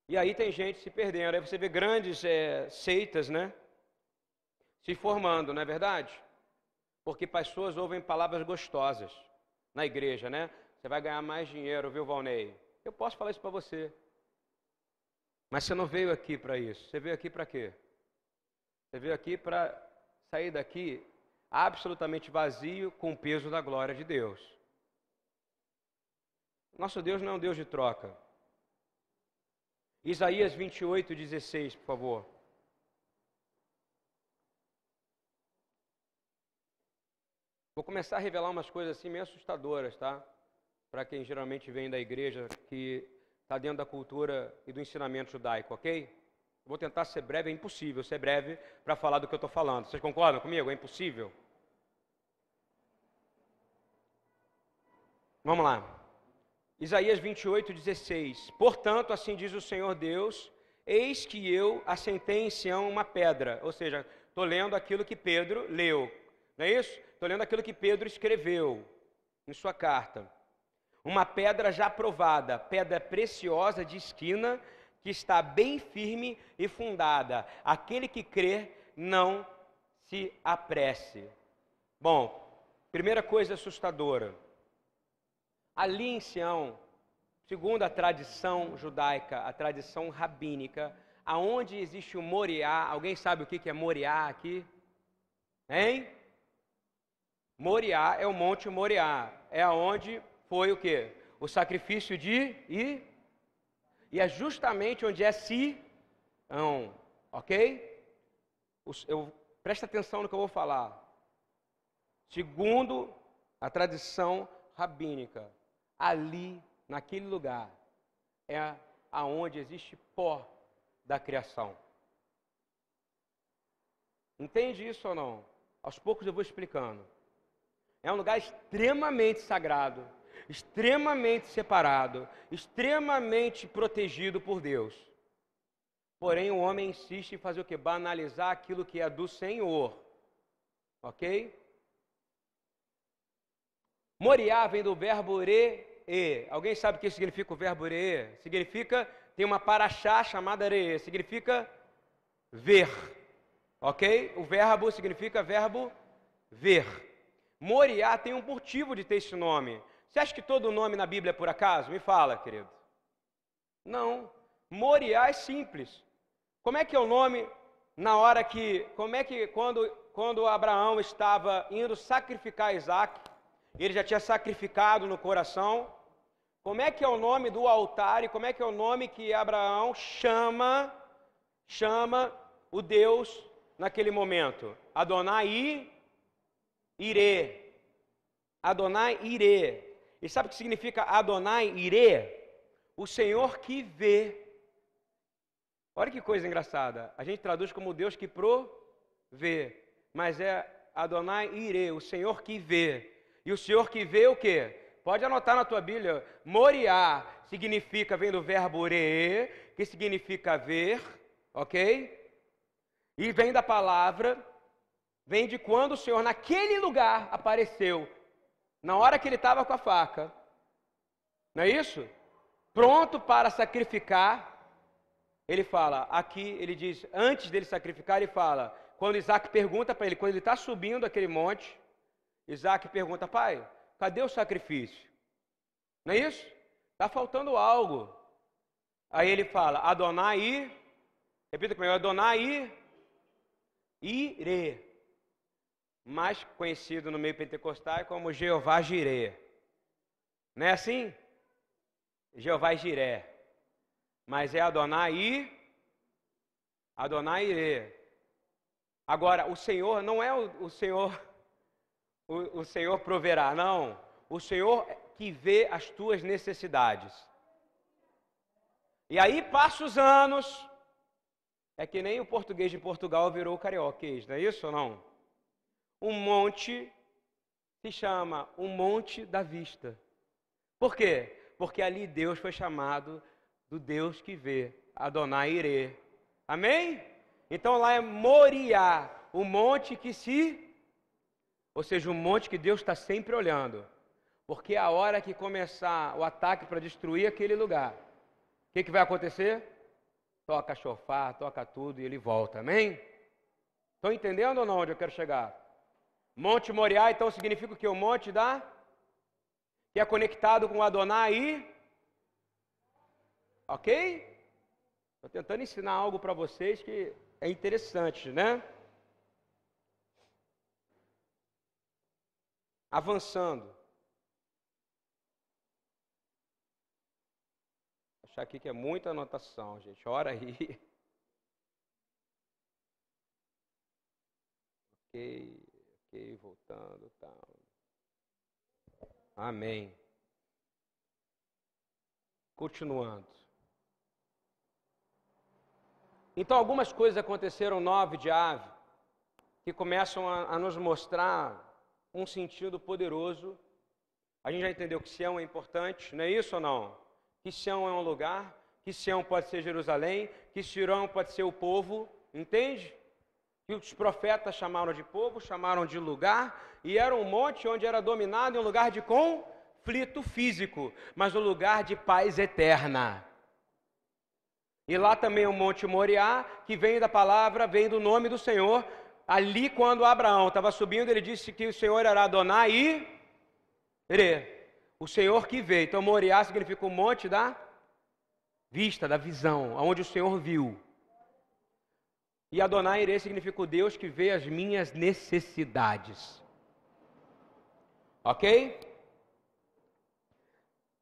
E aí tem gente se perdendo. Aí você vê grandes é, seitas, né? Se formando, não é verdade? Porque pessoas ouvem palavras gostosas na igreja, né? Você vai ganhar mais dinheiro, viu, Valnei? Eu posso falar isso para você. Mas você não veio aqui para isso. Você veio aqui para quê? Você veio aqui para sair daqui absolutamente vazio com o peso da glória de Deus. Nosso Deus não é um Deus de troca. Isaías 28, 16, por favor. Vou começar a revelar umas coisas assim meio assustadoras, tá? Para quem geralmente vem da igreja, que está dentro da cultura e do ensinamento judaico, ok? Vou tentar ser breve, é impossível ser breve para falar do que eu estou falando. Vocês concordam comigo? É impossível. Vamos lá. Isaías 28, 16. Portanto, assim diz o Senhor Deus: Eis que eu assentei em Sião uma pedra. Ou seja, estou lendo aquilo que Pedro leu. Não é isso? Estou lendo aquilo que Pedro escreveu em sua carta. Uma pedra já provada, pedra preciosa de esquina que está bem firme e fundada. Aquele que crê não se apresse. Bom, primeira coisa assustadora. Ali em Sião, segundo a tradição judaica, a tradição rabínica, aonde existe o Moriá, alguém sabe o que é Moriá aqui? Hein? Moriá é o Monte Moriá, é aonde foi o que? O sacrifício de e e é justamente onde é Sião, ok? Eu, presta atenção no que eu vou falar. Segundo a tradição rabínica, ali, naquele lugar, é aonde existe pó da criação. Entende isso ou não? Aos poucos eu vou explicando. É um lugar extremamente sagrado extremamente separado, extremamente protegido por Deus. Porém, o homem insiste em fazer o que? Banalizar aquilo que é do Senhor. Ok? Moriá vem do verbo re -e. Alguém sabe o que significa o verbo re? Significa, tem uma paraxá chamada re, significa ver. Ok? O verbo significa verbo ver. Moriá tem um motivo de ter esse nome. Você acha que todo nome na Bíblia é por acaso? Me fala, querido. Não. Moriá é simples. Como é que é o nome na hora que, como é que, quando, quando Abraão estava indo sacrificar Isaac, ele já tinha sacrificado no coração, como é que é o nome do altar e como é que é o nome que Abraão chama, chama o Deus naquele momento? Adonai Ire. Adonai Ire. E sabe o que significa Adonai Ire? O Senhor que vê. Olha que coisa engraçada. A gente traduz como Deus que provê, mas é Adonai Ire, o Senhor que vê. E o Senhor que vê o quê? Pode anotar na tua Bíblia. Moriá significa, vem do verbo re, que significa ver, ok? E vem da palavra, vem de quando o Senhor naquele lugar apareceu, na hora que ele estava com a faca. Não é isso? Pronto para sacrificar. Ele fala, aqui ele diz, antes dele sacrificar, ele fala, quando Isaac pergunta para ele, quando ele está subindo aquele monte, Isaac pergunta, pai, cadê o sacrifício? Não é isso? Está faltando algo. Aí ele fala, Adonai, repita comigo, Adonai Ire, mais conhecido no meio pentecostal como Jeová Jireh. Não é assim? Jeová Jireh. Mas é Adonai Adonai Ire. Agora, o Senhor não é o, o Senhor, o, o Senhor proverá, não. O Senhor que vê as tuas necessidades. E aí passa os anos, é que nem o português de Portugal virou carioquês, não é isso ou não? Um monte se chama o Monte da Vista. Por quê? Porque ali Deus foi chamado do Deus que vê, Adonai Ire. Amém? Então lá é Moriá, o monte que se. Ou seja, um monte que Deus está sempre olhando. Porque a hora que começar o ataque para destruir aquele lugar, o que, que vai acontecer? toca chofar, toca tudo e ele volta. Amém? Estão entendendo ou não onde eu quero chegar? Monte Moriá, então, significa que? O monte da? Que é conectado com Adonai. Ok? Estou tentando ensinar algo para vocês que é interessante, né? Avançando. achar aqui que é muita anotação, gente. Ora aí. ok, voltando, tal. Amém. Continuando. Então, algumas coisas aconteceram nove de ave que começam a, a nos mostrar um sentido poderoso. A gente já entendeu que Sião é importante, não é isso ou não? que Sião é um lugar, que Sião pode ser Jerusalém, que Sião pode ser o povo, entende? Que os profetas chamaram de povo, chamaram de lugar, e era um monte onde era dominado em um lugar de conflito físico, mas um lugar de paz eterna. E lá também o Monte Moriá, que vem da palavra, vem do nome do Senhor. Ali, quando Abraão estava subindo, ele disse que o Senhor era Adonai e. O Senhor que vê. Então, Moriá significa o monte da vista, da visão, aonde o Senhor viu. E Adonai Ire significa o Deus que vê as minhas necessidades. Ok?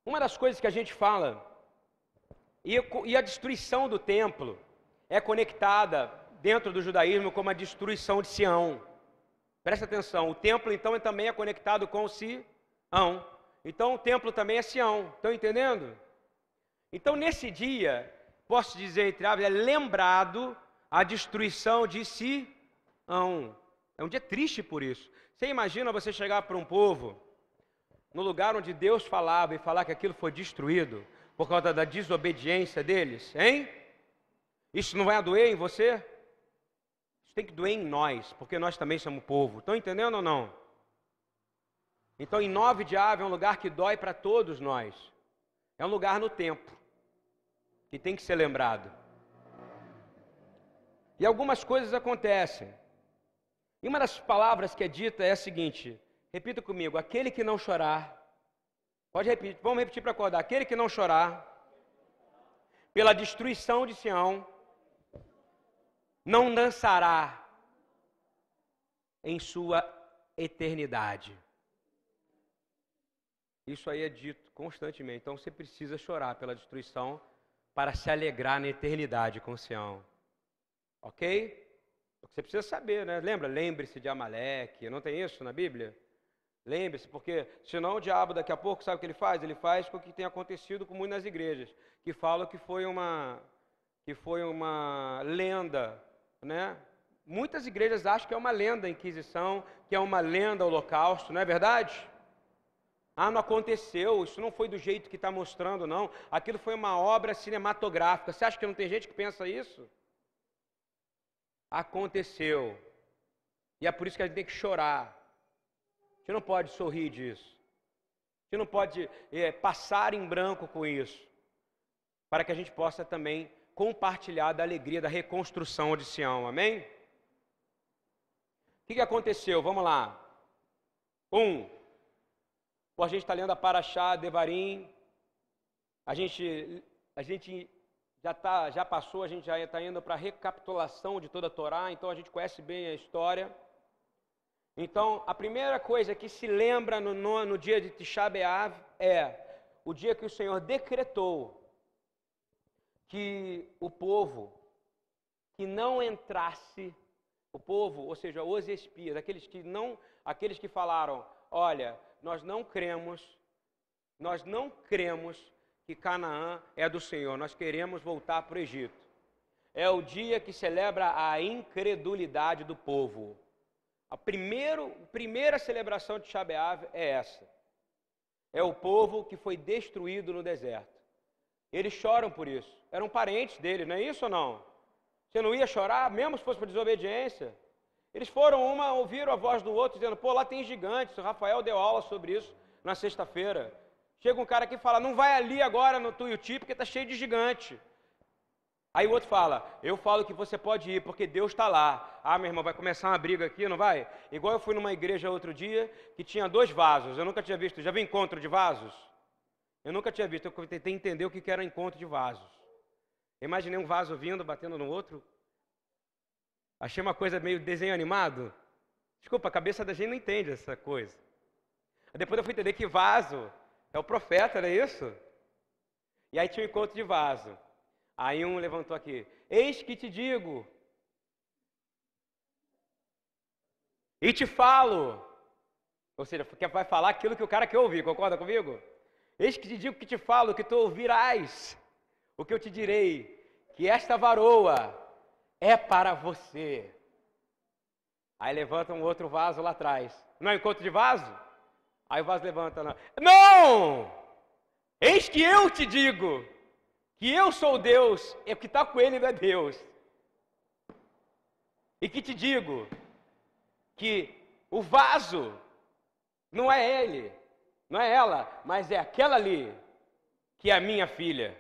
Uma das coisas que a gente fala, e a destruição do templo é conectada dentro do judaísmo como a destruição de Sião. Presta atenção, o templo então também é conectado com Sião. Então o templo também é Sião. Estão entendendo? Então nesse dia, posso dizer entre aspas, é lembrado a destruição de Sião. É um dia triste por isso. Você imagina você chegar para um povo no lugar onde Deus falava e falar que aquilo foi destruído por causa da desobediência deles, hein? Isso não vai doer em você? Isso tem que doer em nós, porque nós também somos povo. Estão entendendo ou não? Então, em nove de ave é um lugar que dói para todos nós. É um lugar no tempo que tem que ser lembrado. E algumas coisas acontecem. E uma das palavras que é dita é a seguinte: repita comigo, aquele que não chorar, pode repetir, vamos repetir para acordar, aquele que não chorar pela destruição de Sião, não dançará em sua eternidade. Isso aí é dito constantemente. Então você precisa chorar pela destruição para se alegrar na eternidade com Sião. Ok? Você precisa saber, né? Lembra? Lembre-se de Amaleque. Não tem isso na Bíblia? Lembre-se, porque senão o diabo daqui a pouco, sabe o que ele faz? Ele faz com o que tem acontecido com muitas igrejas, que falam que foi uma, que foi uma lenda, né? Muitas igrejas acham que é uma lenda a Inquisição, que é uma lenda o Holocausto, não é verdade? Ah, não aconteceu, isso não foi do jeito que está mostrando, não. Aquilo foi uma obra cinematográfica. Você acha que não tem gente que pensa isso? Aconteceu. E é por isso que a gente tem que chorar. A gente não pode sorrir disso. A gente não pode é, passar em branco com isso. Para que a gente possa também compartilhar da alegria da reconstrução de Sião. Amém? O que, que aconteceu? Vamos lá. Um, a gente está lendo a Paraxá, Devarim, a gente, a gente já, tá, já passou, a gente já está indo para a recapitulação de toda a Torá, então a gente conhece bem a história. Então, a primeira coisa que se lembra no, no, no dia de Tisha B'Av é o dia que o Senhor decretou que o povo que não entrasse, o povo, ou seja, os espias, aqueles que não, aqueles que falaram, olha, nós não cremos, nós não cremos que Canaã é do Senhor, nós queremos voltar para o Egito. É o dia que celebra a incredulidade do povo. A primeiro, primeira celebração de Shabeav é essa. É o povo que foi destruído no deserto. Eles choram por isso. Eram parentes dele, não é isso ou não? Você não ia chorar, mesmo se fosse por desobediência? Eles foram uma, ouviram a voz do outro, dizendo: pô, lá tem gigantes. O Rafael deu aula sobre isso na sexta-feira. Chega um cara aqui e fala: não vai ali agora no Tuiuti porque está cheio de gigante. Aí o outro fala: eu falo que você pode ir porque Deus está lá. Ah, meu irmão, vai começar uma briga aqui, não vai? Igual eu fui numa igreja outro dia que tinha dois vasos. Eu nunca tinha visto. Já vi encontro de vasos? Eu nunca tinha visto. Eu tentei entender o que era encontro de vasos. imaginei um vaso vindo, batendo no outro. Achei uma coisa meio desenho animado. Desculpa, a cabeça da gente não entende essa coisa. Depois eu fui entender que vaso é o profeta, não é isso? E aí tinha um encontro de vaso. Aí um levantou aqui: Eis que te digo, e te falo. Ou seja, vai falar aquilo que o cara quer ouvir, concorda comigo? Eis que te digo que te falo, que tu ouvirás o que eu te direi, que esta varoa é para você. Aí levanta um outro vaso lá atrás. Não é encontro de vaso? Aí o vaso levanta. Não! não! Eis que eu te digo que eu sou Deus, e o que está com ele não é Deus. E que te digo que o vaso não é ele, não é ela, mas é aquela ali, que é a minha filha.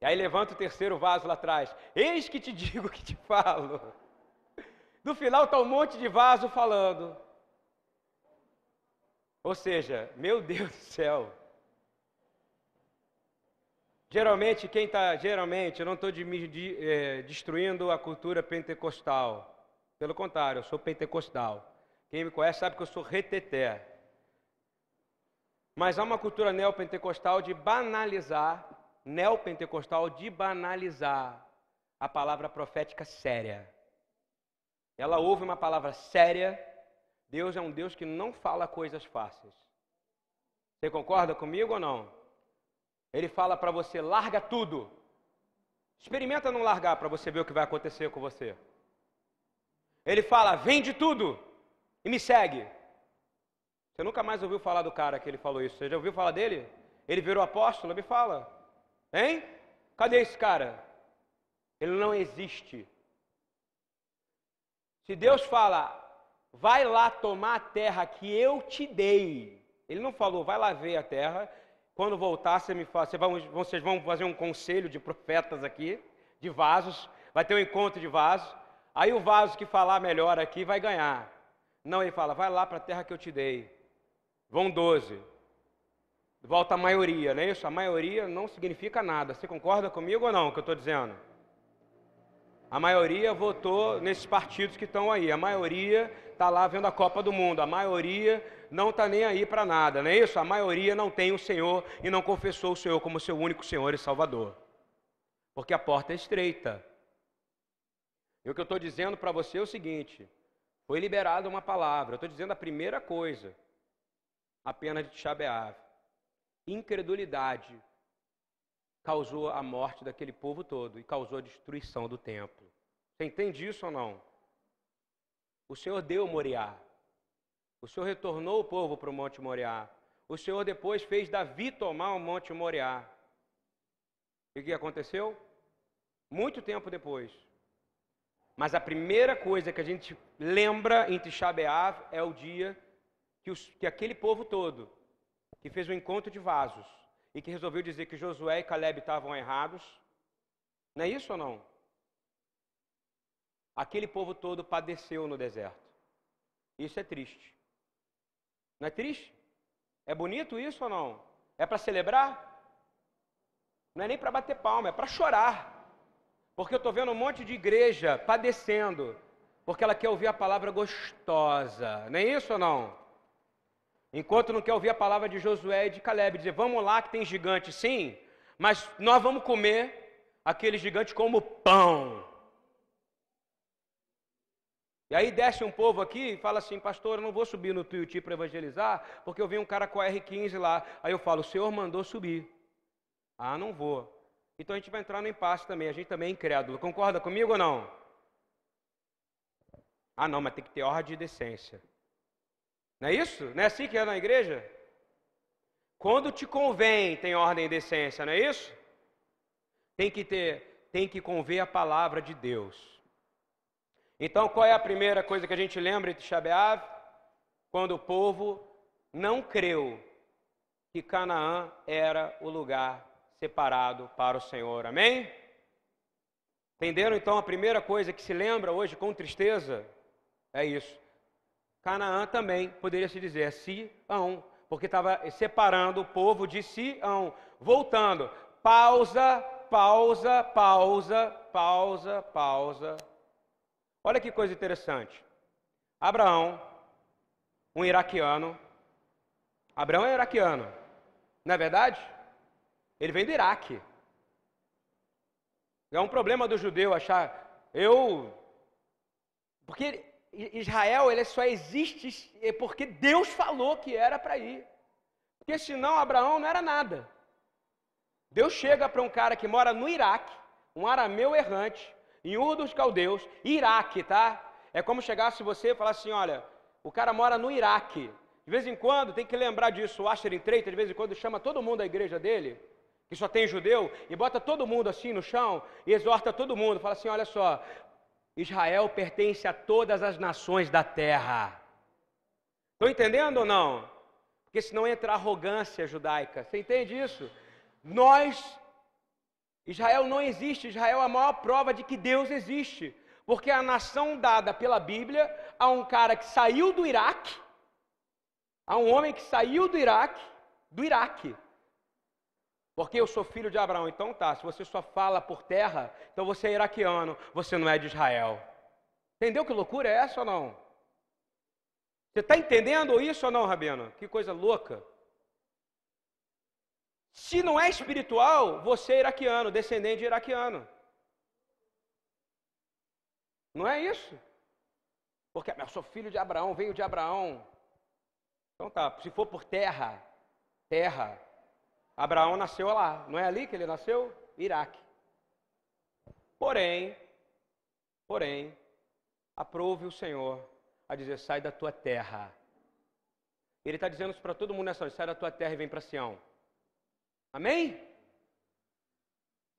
E aí levanta o terceiro vaso lá atrás. Eis que te digo que te falo. No final está um monte de vaso falando. Ou seja, meu Deus do céu. Geralmente, quem está. Geralmente, eu não estou de, de, é, destruindo a cultura pentecostal. Pelo contrário, eu sou pentecostal. Quem me conhece sabe que eu sou reteté. Mas há uma cultura neopentecostal de banalizar neopentecostal de banalizar a palavra profética séria. Ela ouve uma palavra séria. Deus é um Deus que não fala coisas fáceis. Você concorda comigo ou não? Ele fala para você: larga tudo. Experimenta não largar para você ver o que vai acontecer com você. Ele fala: vende tudo e me segue. Você nunca mais ouviu falar do cara que ele falou isso? Você já ouviu falar dele? Ele virou apóstolo? Me fala. Hein? Cadê esse cara? Ele não existe. Se Deus fala, vai lá tomar a terra que eu te dei. Ele não falou, vai lá ver a terra. Quando voltar, você me fala, vocês vão fazer um conselho de profetas aqui, de vasos. Vai ter um encontro de vasos. Aí o vaso que falar melhor aqui vai ganhar. Não, ele fala, vai lá para a terra que eu te dei. Vão doze. Volta a maioria, não é isso? A maioria não significa nada. Você concorda comigo ou não, o que eu estou dizendo? A maioria votou nesses partidos que estão aí. A maioria está lá vendo a Copa do Mundo. A maioria não está nem aí para nada, não é isso? A maioria não tem o Senhor e não confessou o Senhor como seu único Senhor e Salvador. Porque a porta é estreita. E o que eu estou dizendo para você é o seguinte: foi liberada uma palavra. Eu estou dizendo a primeira coisa, apenas de Shabeav. Incredulidade causou a morte daquele povo todo e causou a destruição do templo. Você entende isso ou não? O Senhor deu Moriá. O Senhor retornou o povo para o Monte Moriá. O Senhor depois fez Davi tomar o Monte Moriá. E o que aconteceu? Muito tempo depois. Mas a primeira coisa que a gente lembra em Tisha é o dia que, os, que aquele povo todo, que fez um encontro de vasos, e que resolveu dizer que Josué e Caleb estavam errados. Não é isso ou não? Aquele povo todo padeceu no deserto. Isso é triste. Não é triste? É bonito isso ou não? É para celebrar? Não é nem para bater palma, é para chorar. Porque eu estou vendo um monte de igreja padecendo, porque ela quer ouvir a palavra gostosa. Não é isso ou não? Enquanto não quer ouvir a palavra de Josué e de Caleb, dizer, vamos lá que tem gigante sim, mas nós vamos comer aquele gigante como pão. E aí desce um povo aqui e fala assim, pastor, eu não vou subir no Tuiuti para evangelizar, porque eu vi um cara com a R15 lá. Aí eu falo, o senhor mandou subir. Ah, não vou. Então a gente vai entrar no impasse também, a gente também é incrédulo. Concorda comigo ou não? Ah, não, mas tem que ter ordem de decência. Não é isso? Não é assim que é na igreja? Quando te convém, tem ordem e decência, não é isso? Tem que ter, tem que conver a palavra de Deus. Então, qual é a primeira coisa que a gente lembra de Shabeav? Quando o povo não creu que Canaã era o lugar separado para o Senhor. Amém? Entenderam então a primeira coisa que se lembra hoje com tristeza? É isso. Canaã também poderia se dizer Sião, porque estava separando o povo de Sião. Voltando, pausa, pausa, pausa, pausa, pausa. Olha que coisa interessante. Abraão, um iraquiano. Abraão é iraquiano, não é verdade? Ele vem do Iraque. É um problema do judeu achar, eu. Porque Israel ele só existe porque Deus falou que era para ir. Porque senão Abraão não era nada. Deus chega para um cara que mora no Iraque, um arameu errante, em Ur dos Caldeus, Iraque, tá? É como chegasse você e falasse assim: olha, o cara mora no Iraque. De vez em quando, tem que lembrar disso. O Asher Treita, de vez em quando, chama todo mundo da igreja dele, que só tem judeu, e bota todo mundo assim no chão e exorta todo mundo. Fala assim: olha só, Israel pertence a todas as nações da terra. Estão entendendo ou não? Porque senão entra arrogância judaica. Você entende isso? Nós, Israel não existe. Israel é a maior prova de que Deus existe. Porque a nação dada pela Bíblia a um cara que saiu do Iraque, a um homem que saiu do Iraque, do Iraque, porque eu sou filho de Abraão. Então tá, se você só fala por terra, então você é iraquiano, você não é de Israel. Entendeu que loucura é essa ou não? Você está entendendo isso ou não, Rabino? Que coisa louca. Se não é espiritual, você é iraquiano, descendente de iraquiano. Não é isso? Porque eu sou filho de Abraão, venho de Abraão. Então tá, se for por terra, terra, Abraão nasceu lá, não é ali que ele nasceu? Iraque. Porém, porém, aprove o Senhor a dizer: sai da tua terra. Ele está dizendo isso para todo mundo nessa noite: sai da tua terra e vem para Sião. Amém?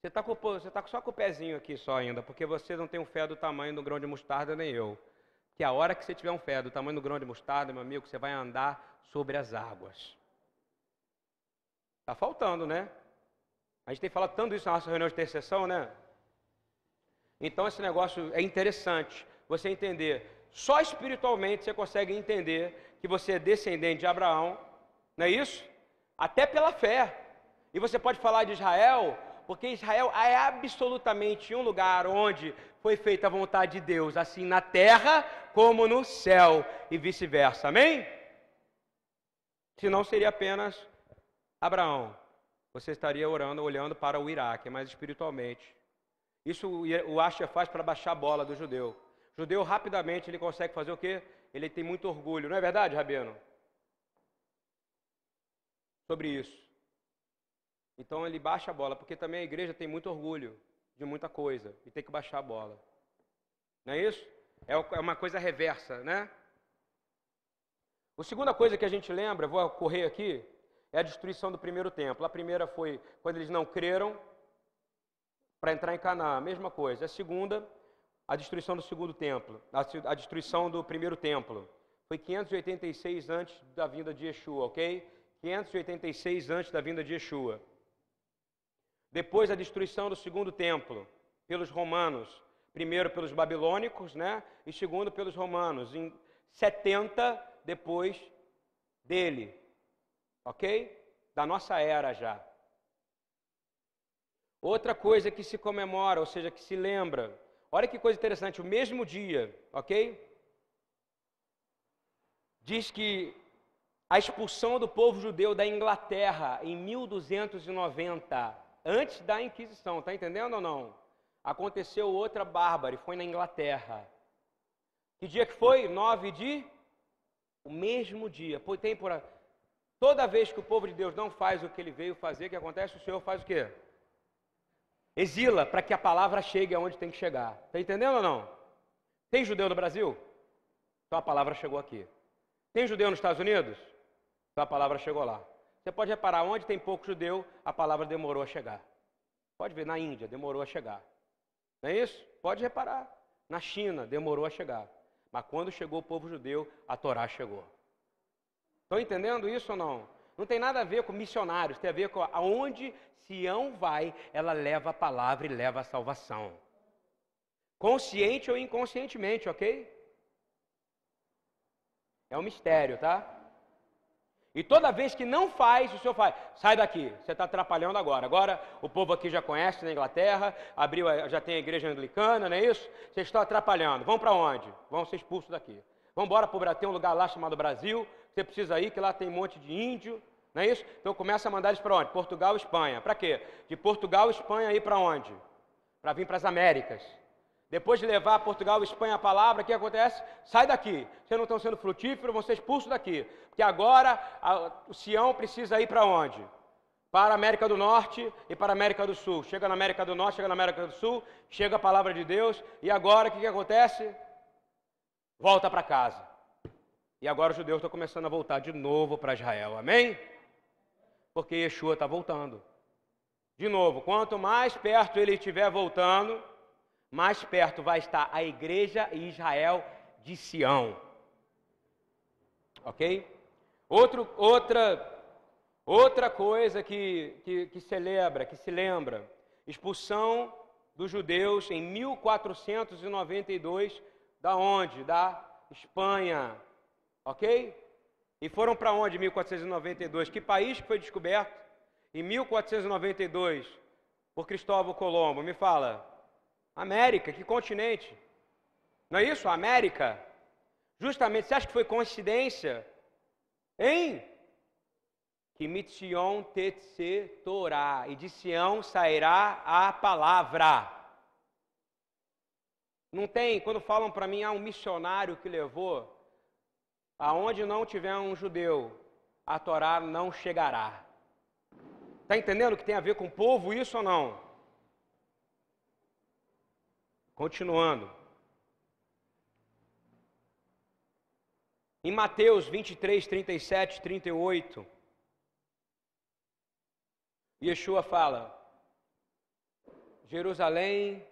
Você está tá só com o pezinho aqui só ainda, porque você não tem um fé do tamanho do grão de mostarda, nem eu. Que a hora que você tiver um fé do tamanho do grão de mostarda, meu amigo, você vai andar sobre as águas. Está faltando, né? A gente tem falado tanto isso na nossa reunião de intercessão, né? Então esse negócio é interessante você entender. Só espiritualmente você consegue entender que você é descendente de Abraão, não é isso? Até pela fé. E você pode falar de Israel, porque Israel é absolutamente um lugar onde foi feita a vontade de Deus, assim na terra como no céu e vice-versa. Amém? Senão seria apenas Abraão. Você estaria orando, olhando para o Iraque, mas espiritualmente. Isso o Asher faz para baixar a bola do judeu. O judeu rapidamente ele consegue fazer o quê? Ele tem muito orgulho, não é verdade, Rabino? Sobre isso. Então ele baixa a bola, porque também a igreja tem muito orgulho de muita coisa e tem que baixar a bola. Não é isso? É, é uma coisa reversa, né? A segunda coisa que a gente lembra, vou correr aqui, é a destruição do primeiro templo. A primeira foi quando eles não creram para entrar em Canaã, a mesma coisa. A segunda, a destruição do segundo templo, a, destruição do primeiro templo. Foi 586 antes da vinda de Yeshua, ok? 586 antes da vinda de Yeshua. Depois a destruição do segundo templo pelos romanos, primeiro pelos babilônicos, né? E segundo pelos romanos, em 70 depois dele. OK? Da nossa era já. Outra coisa que se comemora, ou seja, que se lembra. Olha que coisa interessante, o mesmo dia, OK? Diz que a expulsão do povo judeu da Inglaterra em 1290 antes da Inquisição, está entendendo ou não? Aconteceu outra bárbara, foi na Inglaterra. Que dia que foi? 9 de o mesmo dia. Tem por toda vez que o povo de Deus não faz o que ele veio fazer, o que acontece? O Senhor faz o quê? Exila para que a palavra chegue aonde tem que chegar. Está entendendo ou não? Tem judeu no Brasil? Então a palavra chegou aqui. Tem judeu nos Estados Unidos? Então a palavra chegou lá. Você pode reparar, onde tem pouco judeu, a palavra demorou a chegar. Pode ver, na Índia, demorou a chegar. Não é isso? Pode reparar. Na China, demorou a chegar. Mas quando chegou o povo judeu, a Torá chegou. Estão entendendo isso ou não? Não tem nada a ver com missionários, tem a ver com aonde Sião vai, ela leva a palavra e leva a salvação. Consciente ou inconscientemente, ok? É um mistério, tá? E toda vez que não faz, o senhor faz, sai daqui, você está atrapalhando agora. Agora o povo aqui já conhece na Inglaterra, abriu, já tem a igreja anglicana, não é isso? Vocês estão atrapalhando. Vão para onde? Vão ser expulsos daqui. Vamos embora para o Brasil, tem um lugar lá chamado Brasil, você precisa ir, que lá tem um monte de índio, não é isso? Então começa a mandar eles para onde? Portugal, Espanha. Para quê? De Portugal, Espanha ir para onde? Para vir para as Américas. Depois de levar Portugal Espanha a palavra, o que acontece? Sai daqui. Vocês não estão sendo frutíferos, vão ser expulsos daqui. Porque agora a, o Sião precisa ir para onde? Para a América do Norte e para a América do Sul. Chega na América do Norte, chega na América do Sul, chega a palavra de Deus, e agora o que, que acontece? Volta para casa. E agora os judeus estão começando a voltar de novo para Israel. Amém? Porque Yeshua está voltando. De novo, quanto mais perto ele estiver voltando, mais perto vai estar a igreja e Israel de Sião. Ok? Outro, outra, outra coisa que, que, que celebra, que se lembra, expulsão dos judeus em 1492, da onde? Da Espanha. Ok? E foram para onde em 1492? Que país foi descoberto em 1492 por Cristóvão Colombo? Me fala. América, que continente? Não é isso? América. Justamente, você acha que foi coincidência? Hein? Que mitzion tetse Torá, e de Sião sairá a palavra. Não tem, quando falam para mim, há um missionário que levou, aonde não tiver um judeu, a Torá não chegará. Está entendendo que tem a ver com o povo isso ou não? Continuando. Em Mateus 23, 37, 38, Yeshua fala: Jerusalém,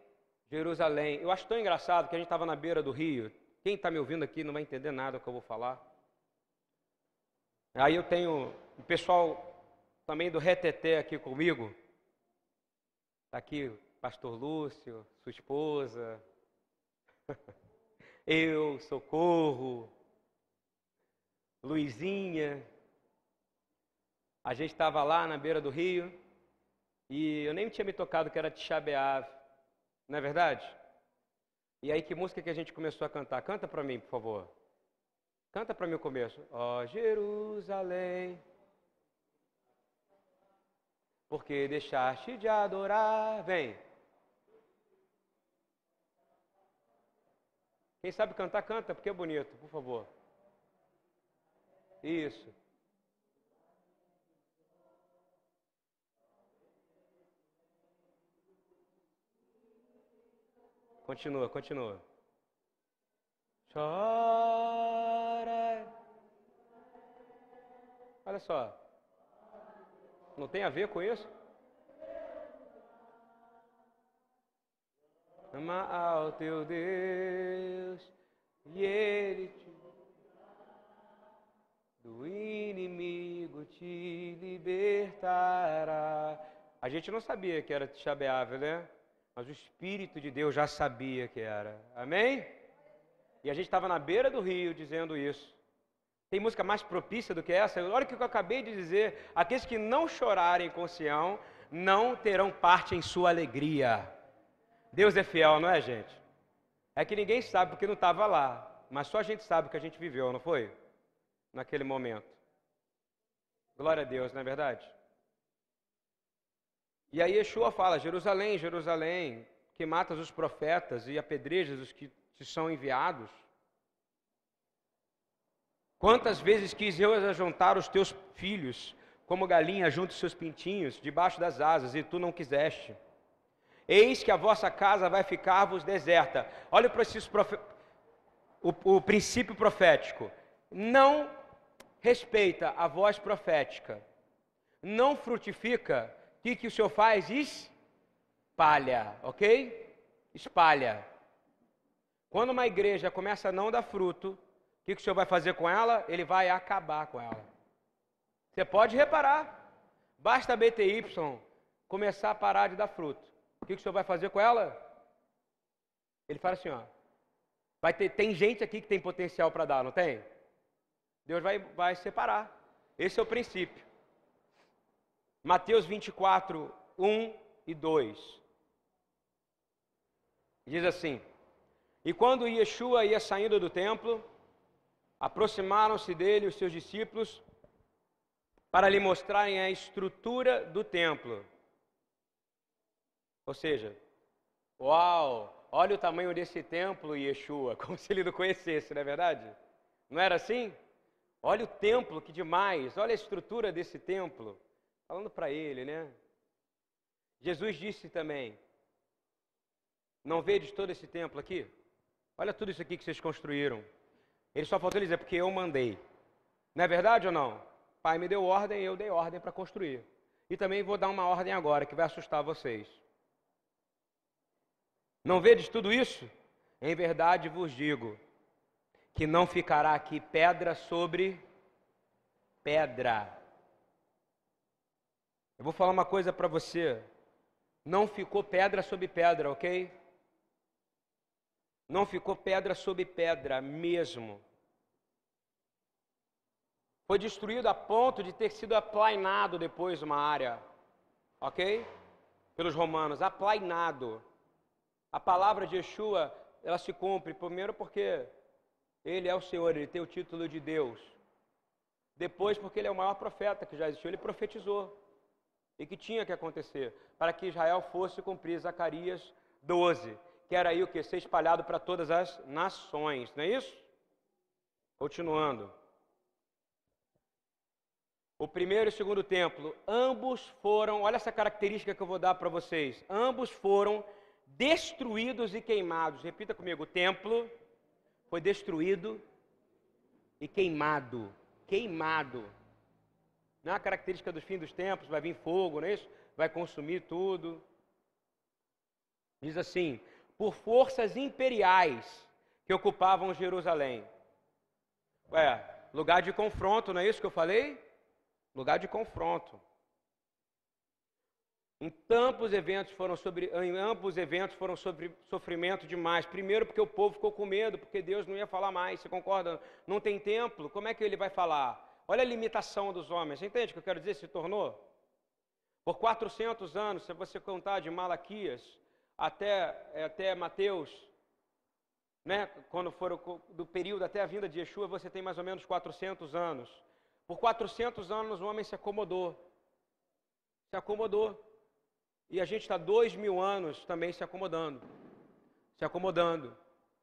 Jerusalém. Eu acho tão engraçado que a gente estava na beira do rio. Quem está me ouvindo aqui não vai entender nada do que eu vou falar. Aí eu tenho o pessoal também do Reteté aqui comigo. Está aqui Pastor Lúcio, sua esposa, eu, Socorro, Luizinha. A gente estava lá na beira do rio e eu nem tinha me tocado que era Tisha B'Av, não é verdade? E aí, que música que a gente começou a cantar? Canta para mim, por favor. Canta para mim o começo. Ó oh, Jerusalém, porque deixaste de adorar. Vem. Quem sabe cantar, canta, porque é bonito, por favor. Isso. Continua, continua. Chora. Olha só. Não tem a ver com isso? Ama ao teu Deus e Ele te do inimigo te libertará. A gente não sabia que era Tishabeável, né? Mas o Espírito de Deus já sabia que era. Amém? E a gente estava na beira do rio dizendo isso. Tem música mais propícia do que essa? Olha o que eu acabei de dizer. Aqueles que não chorarem com Sião não terão parte em sua alegria. Deus é fiel, não é, gente? É que ninguém sabe porque não estava lá, mas só a gente sabe o que a gente viveu, não foi? Naquele momento. Glória a Deus, não é verdade? E aí Yeshua fala: Jerusalém, Jerusalém, que matas os profetas e apedrejas os que te são enviados. Quantas vezes quis eu ajuntar os teus filhos, como galinha junto os seus pintinhos, debaixo das asas, e tu não quiseste. Eis que a vossa casa vai ficar-vos deserta. Olha para esses profe... o, o princípio profético. Não respeita a voz profética. Não frutifica. Que, que o Senhor faz? Espalha, ok? Espalha. Quando uma igreja começa a não dar fruto, o que, que o Senhor vai fazer com ela? Ele vai acabar com ela. Você pode reparar. Basta a BTY começar a parar de dar fruto. O que, que o senhor vai fazer com ela? Ele fala assim, ó. Vai ter, tem gente aqui que tem potencial para dar, não tem? Deus vai, vai separar. Esse é o princípio. Mateus 24, 1 e 2. Diz assim: E quando Yeshua ia saindo do templo, aproximaram-se dele os seus discípulos para lhe mostrarem a estrutura do templo. Ou seja, uau, olha o tamanho desse templo, Yeshua, como se ele não conhecesse, não é verdade? Não era assim? Olha o templo, que demais, olha a estrutura desse templo. Falando para ele, né? Jesus disse também: Não vedes todo esse templo aqui? Olha tudo isso aqui que vocês construíram. Ele só faltou dizer, porque eu mandei. Não é verdade ou não? Pai me deu ordem eu dei ordem para construir. E também vou dar uma ordem agora que vai assustar vocês. Não vedes tudo isso? Em verdade vos digo que não ficará aqui pedra sobre pedra. Eu vou falar uma coisa para você. Não ficou pedra sobre pedra, ok? Não ficou pedra sobre pedra mesmo. Foi destruído a ponto de ter sido aplainado depois uma área, ok? Pelos romanos, aplainado. A palavra de Yeshua, ela se cumpre, primeiro porque ele é o Senhor, ele tem o título de Deus. Depois, porque ele é o maior profeta que já existiu, ele profetizou. E que tinha que acontecer, para que Israel fosse cumprir Zacarias 12, que era aí o que? Ser espalhado para todas as nações, não é isso? Continuando. O primeiro e o segundo templo, ambos foram, olha essa característica que eu vou dar para vocês, ambos foram destruídos e queimados. Repita comigo: o templo foi destruído e queimado. Queimado. Não é a característica dos fins dos tempos, vai vir fogo, não é isso? Vai consumir tudo. Diz assim: por forças imperiais que ocupavam Jerusalém. Ué, lugar de confronto, não é isso que eu falei? Lugar de confronto. Em ambos eventos foram sobre, em ambos eventos foram sobre sofrimento demais. Primeiro porque o povo ficou com medo, porque Deus não ia falar mais. Você concorda? Não tem templo. Como é que ele vai falar? Olha a limitação dos homens. Entende o que eu quero dizer? Se tornou por 400 anos, se você contar de Malaquias até até Mateus, né, quando for do período até a vinda de Yeshua, você tem mais ou menos 400 anos. Por 400 anos o homem se acomodou. Se acomodou. E a gente está dois mil anos também se acomodando. Se acomodando.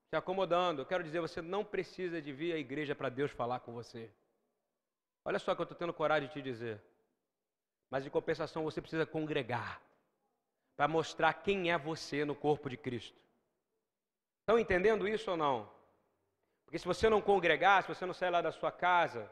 Se acomodando. Eu quero dizer, você não precisa de vir à igreja para Deus falar com você. Olha só que eu estou tendo coragem de te dizer. Mas em compensação você precisa congregar para mostrar quem é você no corpo de Cristo. Estão entendendo isso ou não? Porque se você não congregar, se você não sair lá da sua casa,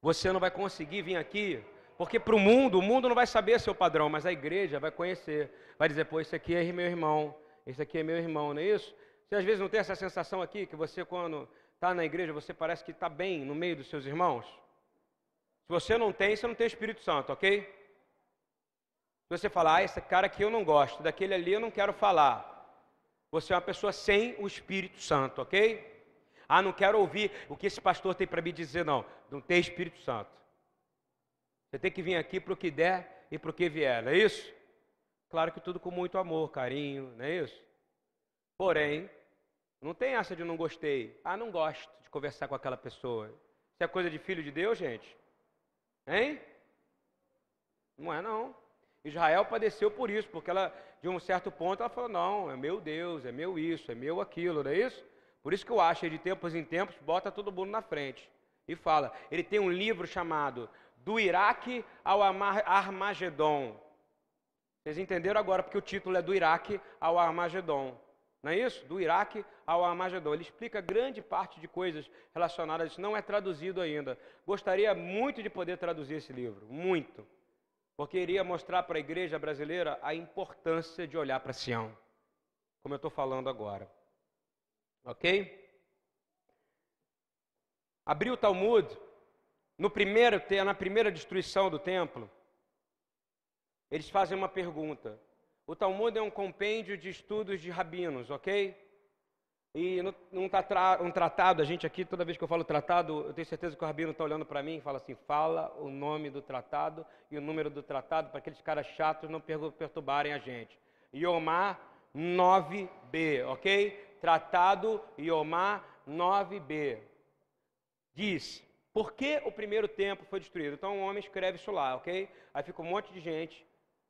você não vai conseguir vir aqui, porque para o mundo, o mundo não vai saber seu padrão, mas a igreja vai conhecer, vai dizer, pô, esse aqui é meu irmão, esse aqui é meu irmão, não é isso? Você às vezes não tem essa sensação aqui, que você quando está na igreja, você parece que está bem no meio dos seus irmãos? Se você não tem, você não tem Espírito Santo, ok? Se você falar, ah, esse cara aqui eu não gosto, daquele ali eu não quero falar. Você é uma pessoa sem o Espírito Santo, ok? Ah, não quero ouvir o que esse pastor tem para me dizer, não. Não tem Espírito Santo. Você tem que vir aqui para o que der e para o que vier, não é isso? Claro que tudo com muito amor, carinho, não é isso? Porém, não tem essa de não gostei. Ah, não gosto de conversar com aquela pessoa. Isso é coisa de filho de Deus, gente? Hein? Não é não. Israel padeceu por isso, porque ela, de um certo ponto, ela falou: não, é meu Deus, é meu isso, é meu aquilo, não é isso? Por isso que eu acho, de tempos em tempos, bota todo mundo na frente e fala. Ele tem um livro chamado Do Iraque ao Armagedon. Vocês entenderam agora porque o título é Do Iraque ao Armagedon. Não é isso? Do Iraque ao Armagedon. Ele explica grande parte de coisas relacionadas a isso. Não é traduzido ainda. Gostaria muito de poder traduzir esse livro. Muito porque iria mostrar para a igreja brasileira a importância de olhar para Sião, como eu estou falando agora. Ok? Abriu o Talmud, no primeiro, na primeira destruição do templo, eles fazem uma pergunta. O Talmud é um compêndio de estudos de rabinos, ok? E num, um tratado, a gente aqui, toda vez que eu falo tratado, eu tenho certeza que o Rabino está olhando para mim e fala assim: fala o nome do tratado e o número do tratado para aqueles caras chatos não perturbarem a gente. Iomar 9b, ok? Tratado Iomar 9b. Diz: por que o primeiro templo foi destruído? Então um homem escreve isso lá, ok? Aí fica um monte de gente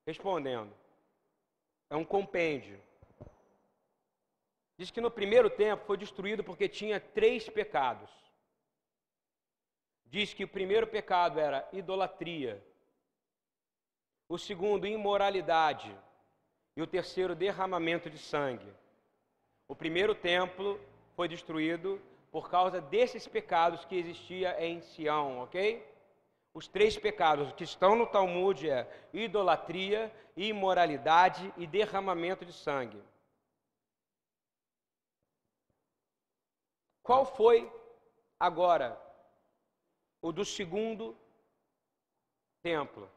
respondendo. É um compêndio. Diz que no primeiro tempo foi destruído porque tinha três pecados. Diz que o primeiro pecado era idolatria, o segundo, imoralidade, e o terceiro, derramamento de sangue. O primeiro templo foi destruído por causa desses pecados que existia em Sião, ok? Os três pecados que estão no Talmud é idolatria, imoralidade e derramamento de sangue. Qual foi agora o do segundo templo?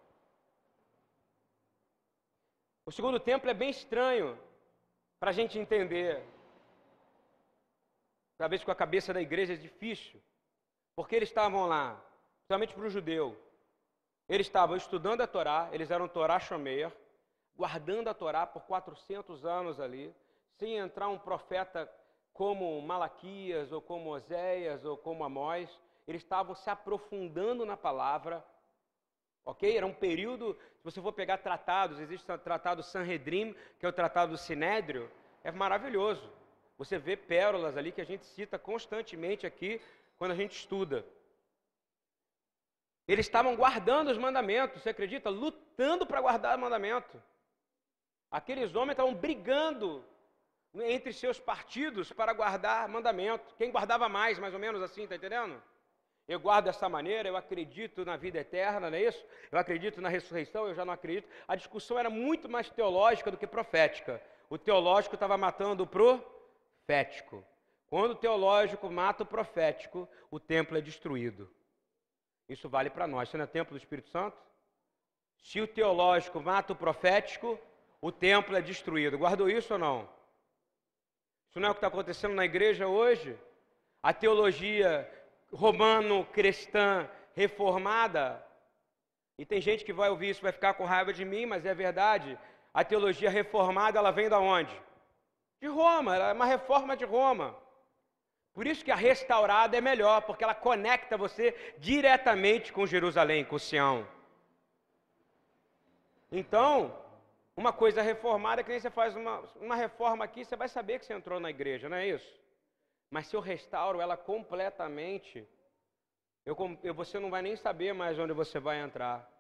O segundo templo é bem estranho para a gente entender. Talvez com a cabeça da igreja é difícil, porque eles estavam lá, principalmente para o judeu. Eles estavam estudando a Torá, eles eram Torá Shomer, guardando a Torá por 400 anos ali, sem entrar um profeta como Malaquias, ou como Oséias, ou como Amós, eles estavam se aprofundando na palavra, ok? Era um período, se você for pegar tratados, existe o tratado Sanhedrin, que é o tratado do Sinédrio, é maravilhoso. Você vê pérolas ali que a gente cita constantemente aqui quando a gente estuda. Eles estavam guardando os mandamentos, você acredita? Lutando para guardar o mandamento. Aqueles homens estavam brigando entre seus partidos para guardar mandamento. Quem guardava mais, mais ou menos assim, está entendendo? Eu guardo dessa maneira, eu acredito na vida eterna, não é isso? Eu acredito na ressurreição, eu já não acredito. A discussão era muito mais teológica do que profética. O teológico estava matando o profético. Quando o teológico mata o profético, o templo é destruído. Isso vale para nós. Você não é templo do Espírito Santo? Se o teológico mata o profético, o templo é destruído. Guardou isso ou não? Isso não é o que está acontecendo na igreja hoje? A teologia romano-cristã reformada. E tem gente que vai ouvir isso, vai ficar com raiva de mim, mas é verdade. A teologia reformada, ela vem da onde? de Roma, ela é uma reforma de Roma. Por isso que a restaurada é melhor, porque ela conecta você diretamente com Jerusalém, com Sião. Então, uma coisa reformada, que nem você faz uma, uma reforma aqui, você vai saber que você entrou na igreja, não é isso? Mas se eu restauro ela completamente, eu, eu, você não vai nem saber mais onde você vai entrar.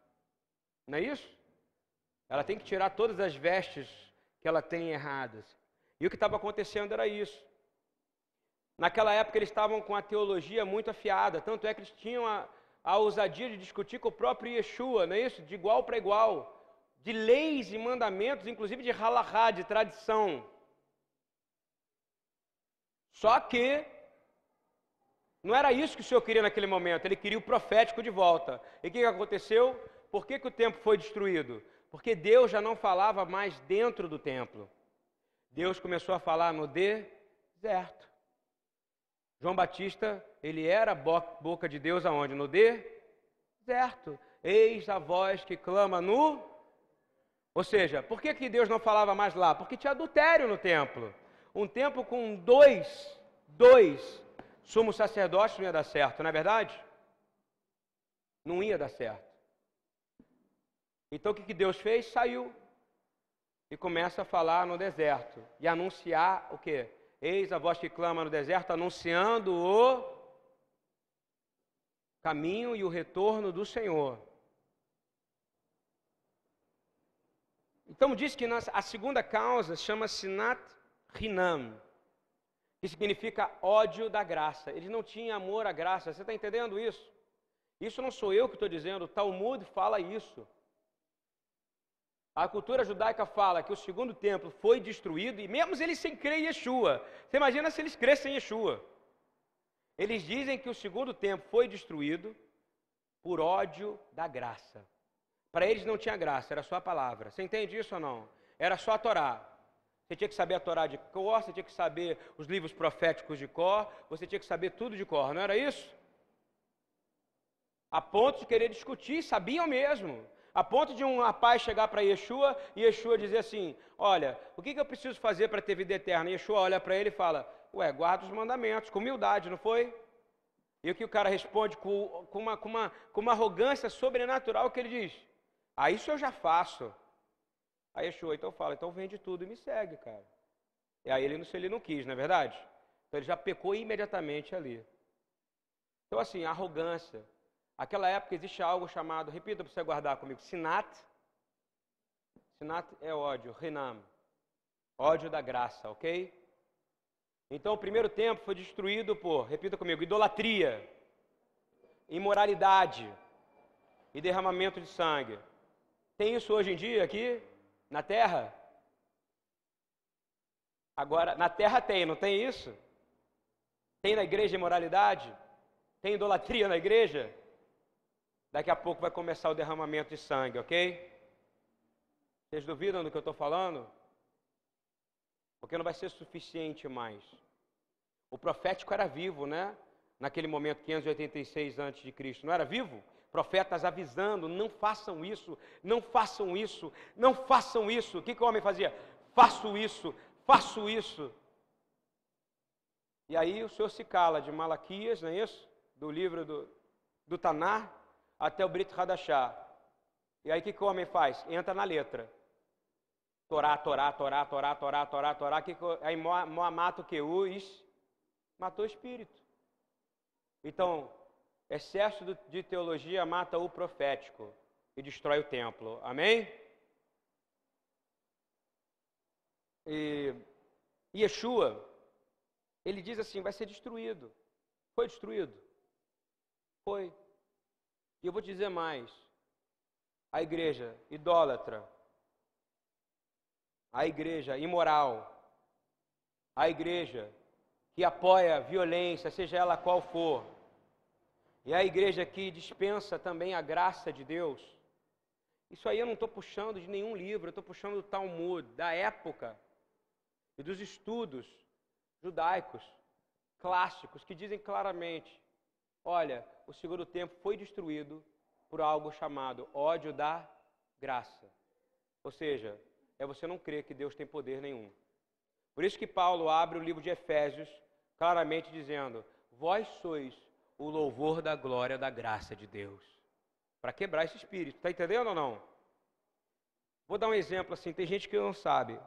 Não é isso? Ela tem que tirar todas as vestes que ela tem erradas. E o que estava acontecendo era isso. Naquela época eles estavam com a teologia muito afiada, tanto é que eles tinham a, a ousadia de discutir com o próprio Yeshua, não é isso? De igual para igual. De leis e mandamentos, inclusive de halahá, de tradição. Só que não era isso que o Senhor queria naquele momento, ele queria o profético de volta. E o que aconteceu? Por que, que o templo foi destruído? Porque Deus já não falava mais dentro do templo. Deus começou a falar no deserto. João Batista, ele era boca de Deus aonde? No deserto. Eis a voz que clama no. Ou seja, por que, que Deus não falava mais lá? Porque tinha adultério no templo. Um templo com dois, dois sumos sacerdotes não ia dar certo, não é verdade? Não ia dar certo. Então o que, que Deus fez? Saiu e começa a falar no deserto e anunciar o que? Eis a voz que clama no deserto, anunciando o caminho e o retorno do Senhor. Então diz que a segunda causa chama-se Nat Rinam, que significa ódio da graça. Eles não tinham amor à graça. Você está entendendo isso? Isso não sou eu que estou dizendo, o Talmud fala isso. A cultura judaica fala que o segundo templo foi destruído, e mesmo eles sem crer em Yeshua. Você imagina se eles crescem em Yeshua. Eles dizem que o segundo templo foi destruído por ódio da graça. Para eles não tinha graça, era só a palavra. Você entende isso ou não? Era só a Torá. Você tinha que saber a Torá de cor, você tinha que saber os livros proféticos de cor, você tinha que saber tudo de cor, não era isso? A ponto de querer discutir, sabiam mesmo. A ponto de um rapaz chegar para Yeshua e Yeshua dizer assim: Olha, o que, que eu preciso fazer para ter vida eterna? E Yeshua olha para ele e fala: Ué, guarda os mandamentos, com humildade, não foi? E o que o cara responde com, com, uma, com, uma, com uma arrogância sobrenatural que ele diz: Ah, isso eu já faço. Aí Yeshua então fala: Então vende tudo e me segue, cara. E aí ele, ele não quis, não é verdade? Então ele já pecou imediatamente ali. Então, assim, arrogância, Aquela época existe algo chamado, repita para você guardar comigo, sinat. Sinat é ódio, rinam. Ódio da graça, ok? Então o primeiro tempo foi destruído por, repita comigo, idolatria, imoralidade e derramamento de sangue. Tem isso hoje em dia aqui na terra? Agora, na terra tem, não tem isso? Tem na igreja imoralidade? Tem idolatria na igreja? Daqui a pouco vai começar o derramamento de sangue, ok? Vocês duvidam do que eu estou falando? Porque não vai ser suficiente mais. O profético era vivo, né? Naquele momento, 586 a.C., não era vivo? Profetas avisando: não façam isso, não façam isso, não façam isso. O que, que o homem fazia? Faço isso, faço isso. E aí o Senhor se cala de Malaquias, não é isso? Do livro do, do Tanar, até o Brit Hadashah. E aí o que, que o homem faz? Entra na letra. Torá, Torá, Torá, Torá, Torá, Torá, Torá. Que aí Moa mata o que? Us matou o espírito. Então, excesso de teologia mata o profético e destrói o templo. Amém? E Yeshua, ele diz assim: vai ser destruído. Foi destruído? Foi. E eu vou te dizer mais: a igreja idólatra, a igreja imoral, a igreja que apoia a violência, seja ela qual for, e a igreja que dispensa também a graça de Deus. Isso aí eu não estou puxando de nenhum livro, eu estou puxando do Talmud, da época e dos estudos judaicos clássicos que dizem claramente Olha, o segundo tempo foi destruído por algo chamado ódio da graça. Ou seja, é você não crer que Deus tem poder nenhum. Por isso que Paulo abre o livro de Efésios claramente dizendo: Vós sois o louvor da glória da graça de Deus. Para quebrar esse espírito. Está entendendo ou não? Vou dar um exemplo assim: tem gente que não sabe.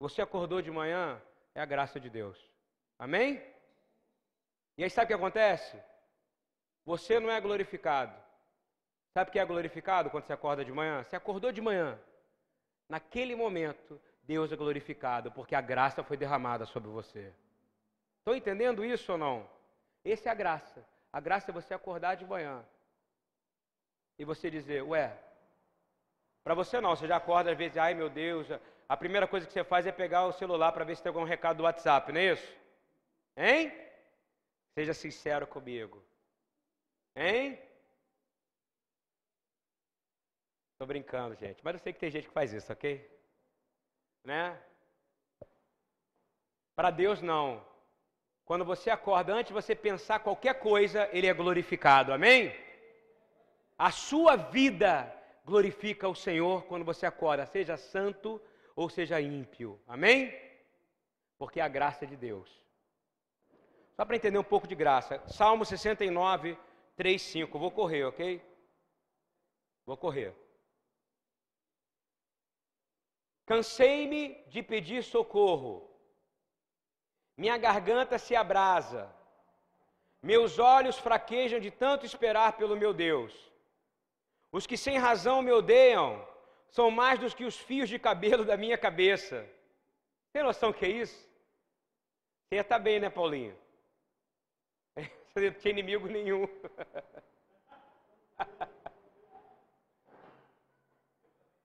Você acordou de manhã, é a graça de Deus. Amém? E aí sabe o que acontece? Você não é glorificado. Sabe o que é glorificado quando você acorda de manhã? Você acordou de manhã. Naquele momento, Deus é glorificado, porque a graça foi derramada sobre você. Estão entendendo isso ou não? Essa é a graça. A graça é você acordar de manhã e você dizer, ué, para você não, você já acorda às vezes, ai meu Deus, a primeira coisa que você faz é pegar o celular para ver se tem algum recado do WhatsApp, não é isso? Hein? Seja sincero comigo. Hein? Estou brincando, gente. Mas eu sei que tem gente que faz isso, ok? Né? Para Deus, não. Quando você acorda, antes de você pensar qualquer coisa, Ele é glorificado. Amém? A sua vida glorifica o Senhor quando você acorda, seja santo ou seja ímpio. Amém? Porque é a graça de Deus. Só para entender um pouco de graça. Salmo 69, 3, 5. Vou correr, ok? Vou correr. Cansei-me de pedir socorro, minha garganta se abrasa, meus olhos fraquejam de tanto esperar pelo meu Deus. Os que sem razão me odeiam são mais do que os fios de cabelo da minha cabeça. Tem noção que é isso? Você ia estar bem, né, Paulinho? Você não tinha inimigo nenhum.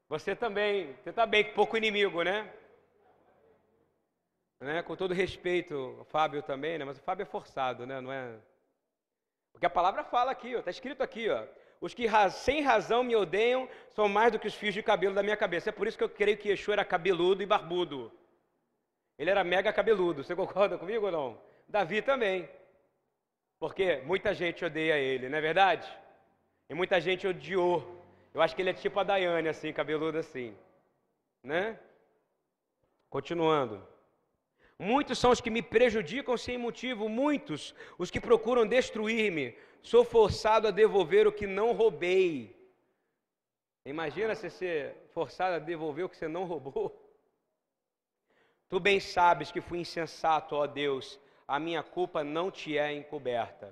Você também, você está bem com pouco inimigo, né? né? Com todo respeito, o Fábio também, né? Mas o Fábio é forçado, né? Não é? Porque a palavra fala aqui, está escrito aqui, ó. Os que sem razão me odeiam são mais do que os fios de cabelo da minha cabeça. É por isso que eu creio que Yeshua era cabeludo e barbudo. Ele era mega cabeludo. Você concorda comigo ou não? Davi também. Porque muita gente odeia ele, não é verdade? E muita gente odiou eu acho que ele é tipo a Daiane, assim, cabeludo assim. Né? Continuando. Muitos são os que me prejudicam sem motivo, muitos os que procuram destruir-me. Sou forçado a devolver o que não roubei. Imagina você ser forçado a devolver o que você não roubou. Tu bem sabes que fui insensato, ó Deus, a minha culpa não te é encoberta.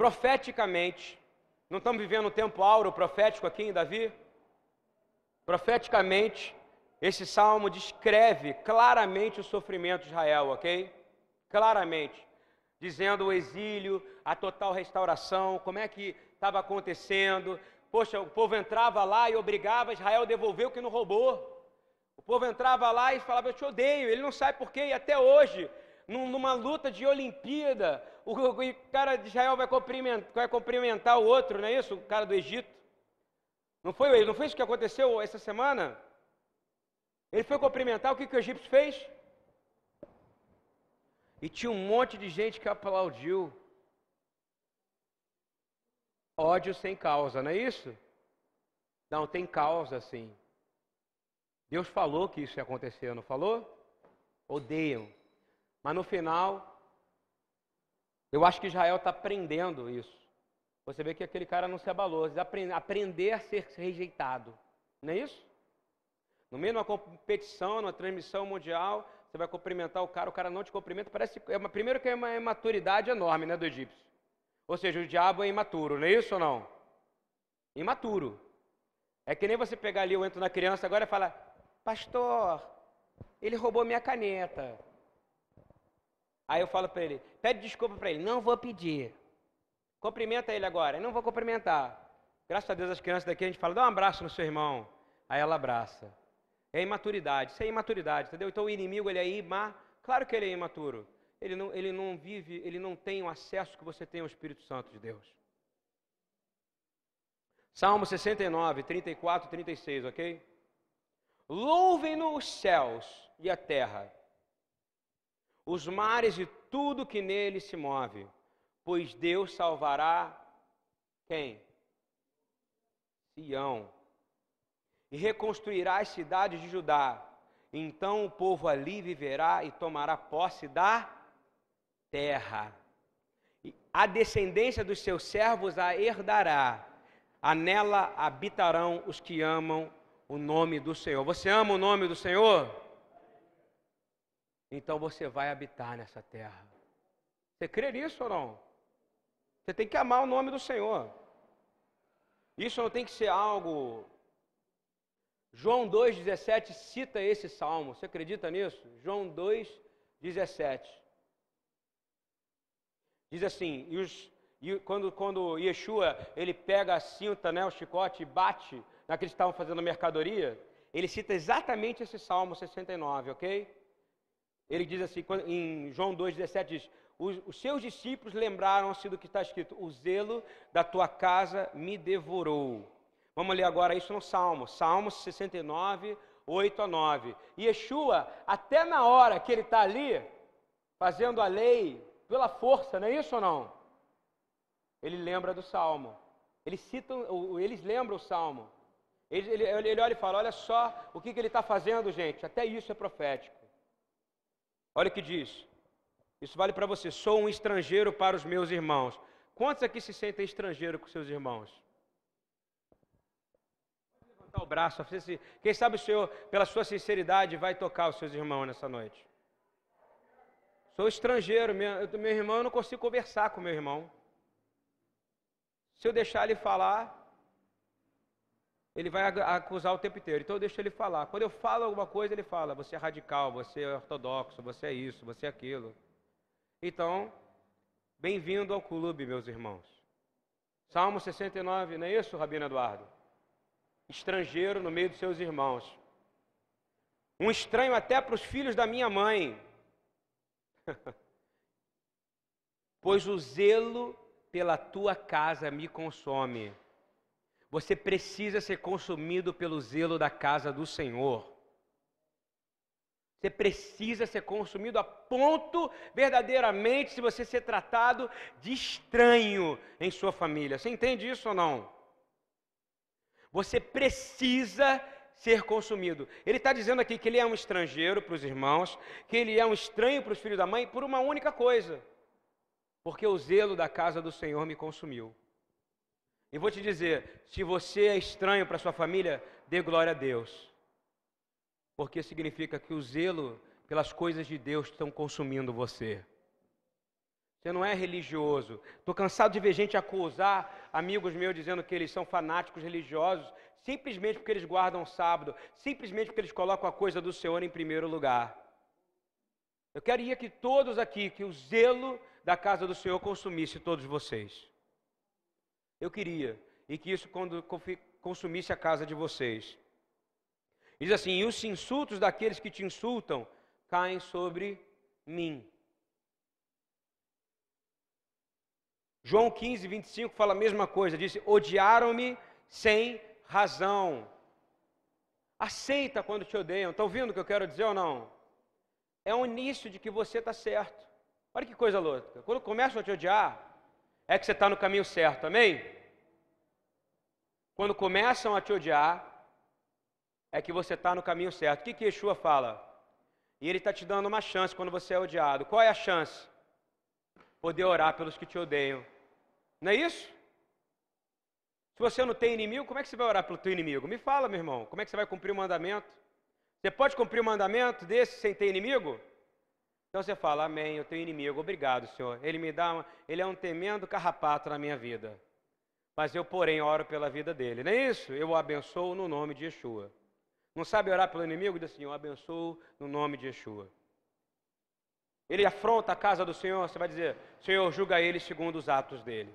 profeticamente, não estamos vivendo um tempo áureo profético aqui em Davi? Profeticamente, esse salmo descreve claramente o sofrimento de Israel, ok? Claramente, dizendo o exílio, a total restauração, como é que estava acontecendo. Poxa, o povo entrava lá e obrigava Israel a devolver o que não roubou. O povo entrava lá e falava: Eu te odeio. Ele não sabe por quê, e até hoje numa luta de Olimpíada, o, cara de Israel vai cumprimentar, vai cumprimentar o outro, não é isso? O cara do Egito. Não foi, não foi isso que aconteceu essa semana? Ele foi cumprimentar, o que, que o egípcio fez? E tinha um monte de gente que aplaudiu. Ódio sem causa, não é isso? Não, tem causa sim. Deus falou que isso ia acontecer, não falou? Odeiam. Mas no final, eu acho que Israel está aprendendo isso. Você vê que aquele cara não se abalou. Aprender a ser rejeitado. Não é isso? No meio de uma competição, numa transmissão mundial, você vai cumprimentar o cara, o cara não te cumprimenta. Parece é uma, primeiro que é uma imaturidade enorme, né, do egípcio. Ou seja, o diabo é imaturo, não é isso ou não? Imaturo. É que nem você pegar ali, eu entro na criança agora e falar, pastor, ele roubou minha caneta. Aí eu falo para ele, pede desculpa para ele, não vou pedir. Cumprimenta ele agora, eu não vou cumprimentar. Graças a Deus as crianças daqui a gente fala, dá um abraço no seu irmão. Aí ela abraça. É imaturidade, isso é imaturidade, entendeu? Então o inimigo ele é imar, claro que ele é imaturo. Ele não, ele não vive, ele não tem o acesso que você tem ao Espírito Santo de Deus. Salmo 69, 34, 36, ok? Louvem-no os céus e a terra os mares e tudo que nele se move, pois Deus salvará quem? Sião. e reconstruirá as cidades de Judá. Então o povo ali viverá e tomará posse da terra. A descendência dos seus servos a herdará. A nela habitarão os que amam o nome do Senhor. Você ama o nome do Senhor? Então você vai habitar nessa terra. Você crê nisso ou não? Você tem que amar o nome do Senhor. Isso não tem que ser algo. João 2,17 cita esse salmo. Você acredita nisso? João 2,17. Diz assim: e os, e quando, quando Yeshua ele pega a cinta, né, o chicote, e bate naqueles que estavam fazendo mercadoria, ele cita exatamente esse Salmo 69, ok? Ele diz assim, em João 2,17 diz: os, os seus discípulos lembraram-se do que está escrito: O zelo da tua casa me devorou. Vamos ler agora isso no Salmo, Salmo 69, 8 a 9. Yeshua, até na hora que ele está ali, fazendo a lei pela força, não é isso ou não? Ele lembra do Salmo. Eles citam, eles lembram o Salmo. Ele, ele, ele olha e fala: Olha só o que, que ele está fazendo, gente. Até isso é profético. Olha o que diz. Isso vale para você. Sou um estrangeiro para os meus irmãos. Quantos aqui se sentem estrangeiro com seus irmãos? Levantar o braço. Quem sabe o Senhor, pela sua sinceridade, vai tocar os seus irmãos nessa noite. Sou estrangeiro, meu, meu irmão, eu não consigo conversar com meu irmão. Se eu deixar ele falar, ele vai acusar o tempo inteiro. Então eu deixo ele falar. Quando eu falo alguma coisa, ele fala: você é radical, você é ortodoxo, você é isso, você é aquilo. Então, bem-vindo ao clube, meus irmãos. Salmo 69, não é isso, Rabino Eduardo? Estrangeiro no meio dos seus irmãos. Um estranho até para os filhos da minha mãe. pois o zelo pela tua casa me consome. Você precisa ser consumido pelo zelo da casa do Senhor. Você precisa ser consumido a ponto, verdadeiramente, se você ser tratado de estranho em sua família. Você entende isso ou não? Você precisa ser consumido. Ele está dizendo aqui que ele é um estrangeiro para os irmãos, que ele é um estranho para os filhos da mãe, por uma única coisa: porque o zelo da casa do Senhor me consumiu. E vou te dizer: se você é estranho para sua família, dê glória a Deus porque significa que o zelo pelas coisas de Deus estão consumindo você. Você não é religioso. Estou cansado de ver gente acusar amigos meus dizendo que eles são fanáticos religiosos, simplesmente porque eles guardam o sábado, simplesmente porque eles colocam a coisa do Senhor em primeiro lugar. Eu queria que todos aqui, que o zelo da casa do Senhor consumisse todos vocês. Eu queria, e que isso consumisse a casa de vocês. Diz assim: E os insultos daqueles que te insultam caem sobre mim. João 15, 25 fala a mesma coisa: disse: Odiaram-me sem razão. Aceita quando te odeiam. Está ouvindo o que eu quero dizer ou não? É um início de que você está certo. Olha que coisa louca. Quando começam a te odiar, é que você está no caminho certo, amém? Quando começam a te odiar, é que você está no caminho certo. O que, que Yeshua fala? E ele está te dando uma chance quando você é odiado. Qual é a chance? Poder orar pelos que te odeiam. Não é isso? Se você não tem inimigo, como é que você vai orar pelo teu inimigo? Me fala, meu irmão, como é que você vai cumprir o mandamento? Você pode cumprir o mandamento desse sem ter inimigo? Então você fala, amém, eu tenho inimigo, obrigado, Senhor. Ele me dá, uma, ele é um temendo carrapato na minha vida. Mas eu, porém, oro pela vida dele. Não é isso? Eu o abençoo no nome de Yeshua. Não sabe orar pelo inimigo? Diz assim: Eu abençoo no nome de Yeshua. Ele afronta a casa do Senhor, você vai dizer: Senhor, julga ele segundo os atos dele.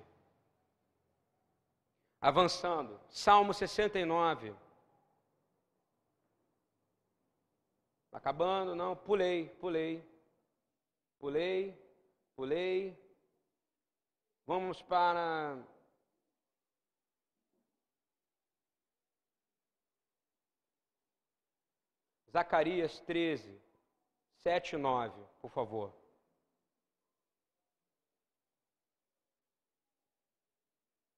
Avançando, Salmo 69. Está acabando? Não, pulei, pulei, pulei, pulei. Vamos para Zacarias 13, 7 e 9, por favor.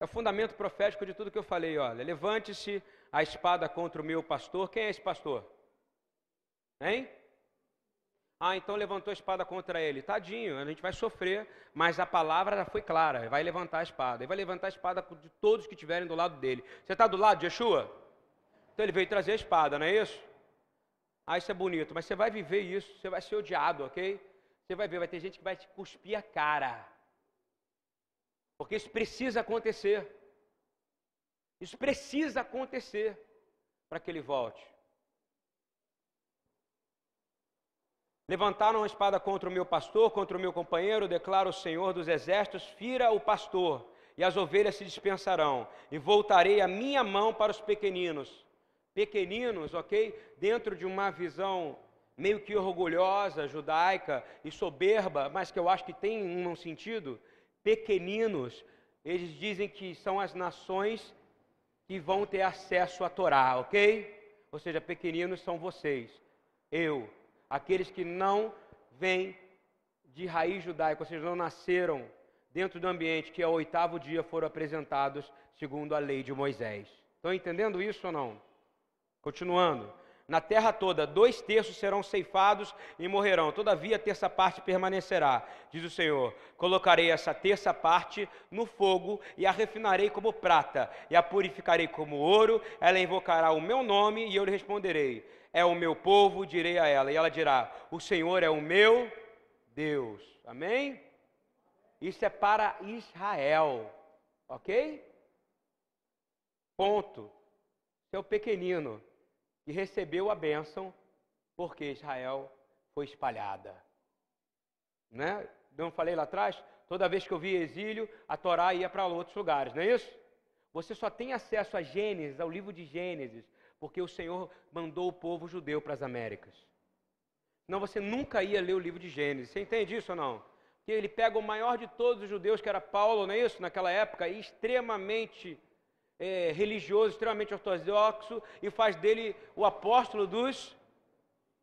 É o fundamento profético de tudo que eu falei. Olha, levante-se a espada contra o meu pastor. Quem é esse pastor? Hein? Ah, então levantou a espada contra ele. Tadinho, a gente vai sofrer, mas a palavra já foi clara. Vai levantar a espada. Ele vai levantar a espada de todos que estiverem do lado dele. Você está do lado de Yeshua? Então ele veio trazer a espada, não é isso? Ah, isso é bonito, mas você vai viver isso, você vai ser odiado, ok? Você vai ver, vai ter gente que vai te cuspir a cara. Porque isso precisa acontecer. Isso precisa acontecer para que ele volte. Levantaram a espada contra o meu pastor, contra o meu companheiro, declara o Senhor dos exércitos: fira o pastor, e as ovelhas se dispensarão, e voltarei a minha mão para os pequeninos. Pequeninos, ok? Dentro de uma visão meio que orgulhosa, judaica e soberba, mas que eu acho que tem um sentido, pequeninos, eles dizem que são as nações que vão ter acesso à Torá, ok? Ou seja, pequeninos são vocês, eu, aqueles que não vêm de raiz judaica, ou seja, não nasceram dentro do ambiente que ao oitavo dia foram apresentados segundo a lei de Moisés. Estão entendendo isso ou não? Continuando na terra toda, dois terços serão ceifados e morrerão, todavia a terça parte permanecerá, diz o Senhor. Colocarei essa terça parte no fogo e a refinarei como prata, e a purificarei como ouro, ela invocará o meu nome e eu lhe responderei. É o meu povo, direi a ela, e ela dirá: O Senhor é o meu Deus. Amém? Isso é para Israel, ok? Ponto. Isso é o pequenino e recebeu a bênção porque Israel foi espalhada. Né? Não falei lá atrás? Toda vez que eu via exílio, a Torá ia para outros lugares, não é isso? Você só tem acesso a Gênesis, ao livro de Gênesis, porque o Senhor mandou o povo judeu para as Américas. Não, você nunca ia ler o livro de Gênesis. Você entende isso ou não? Que ele pega o maior de todos os judeus, que era Paulo, não é isso? Naquela época, extremamente é, religioso, extremamente ortodoxo, e faz dele o apóstolo dos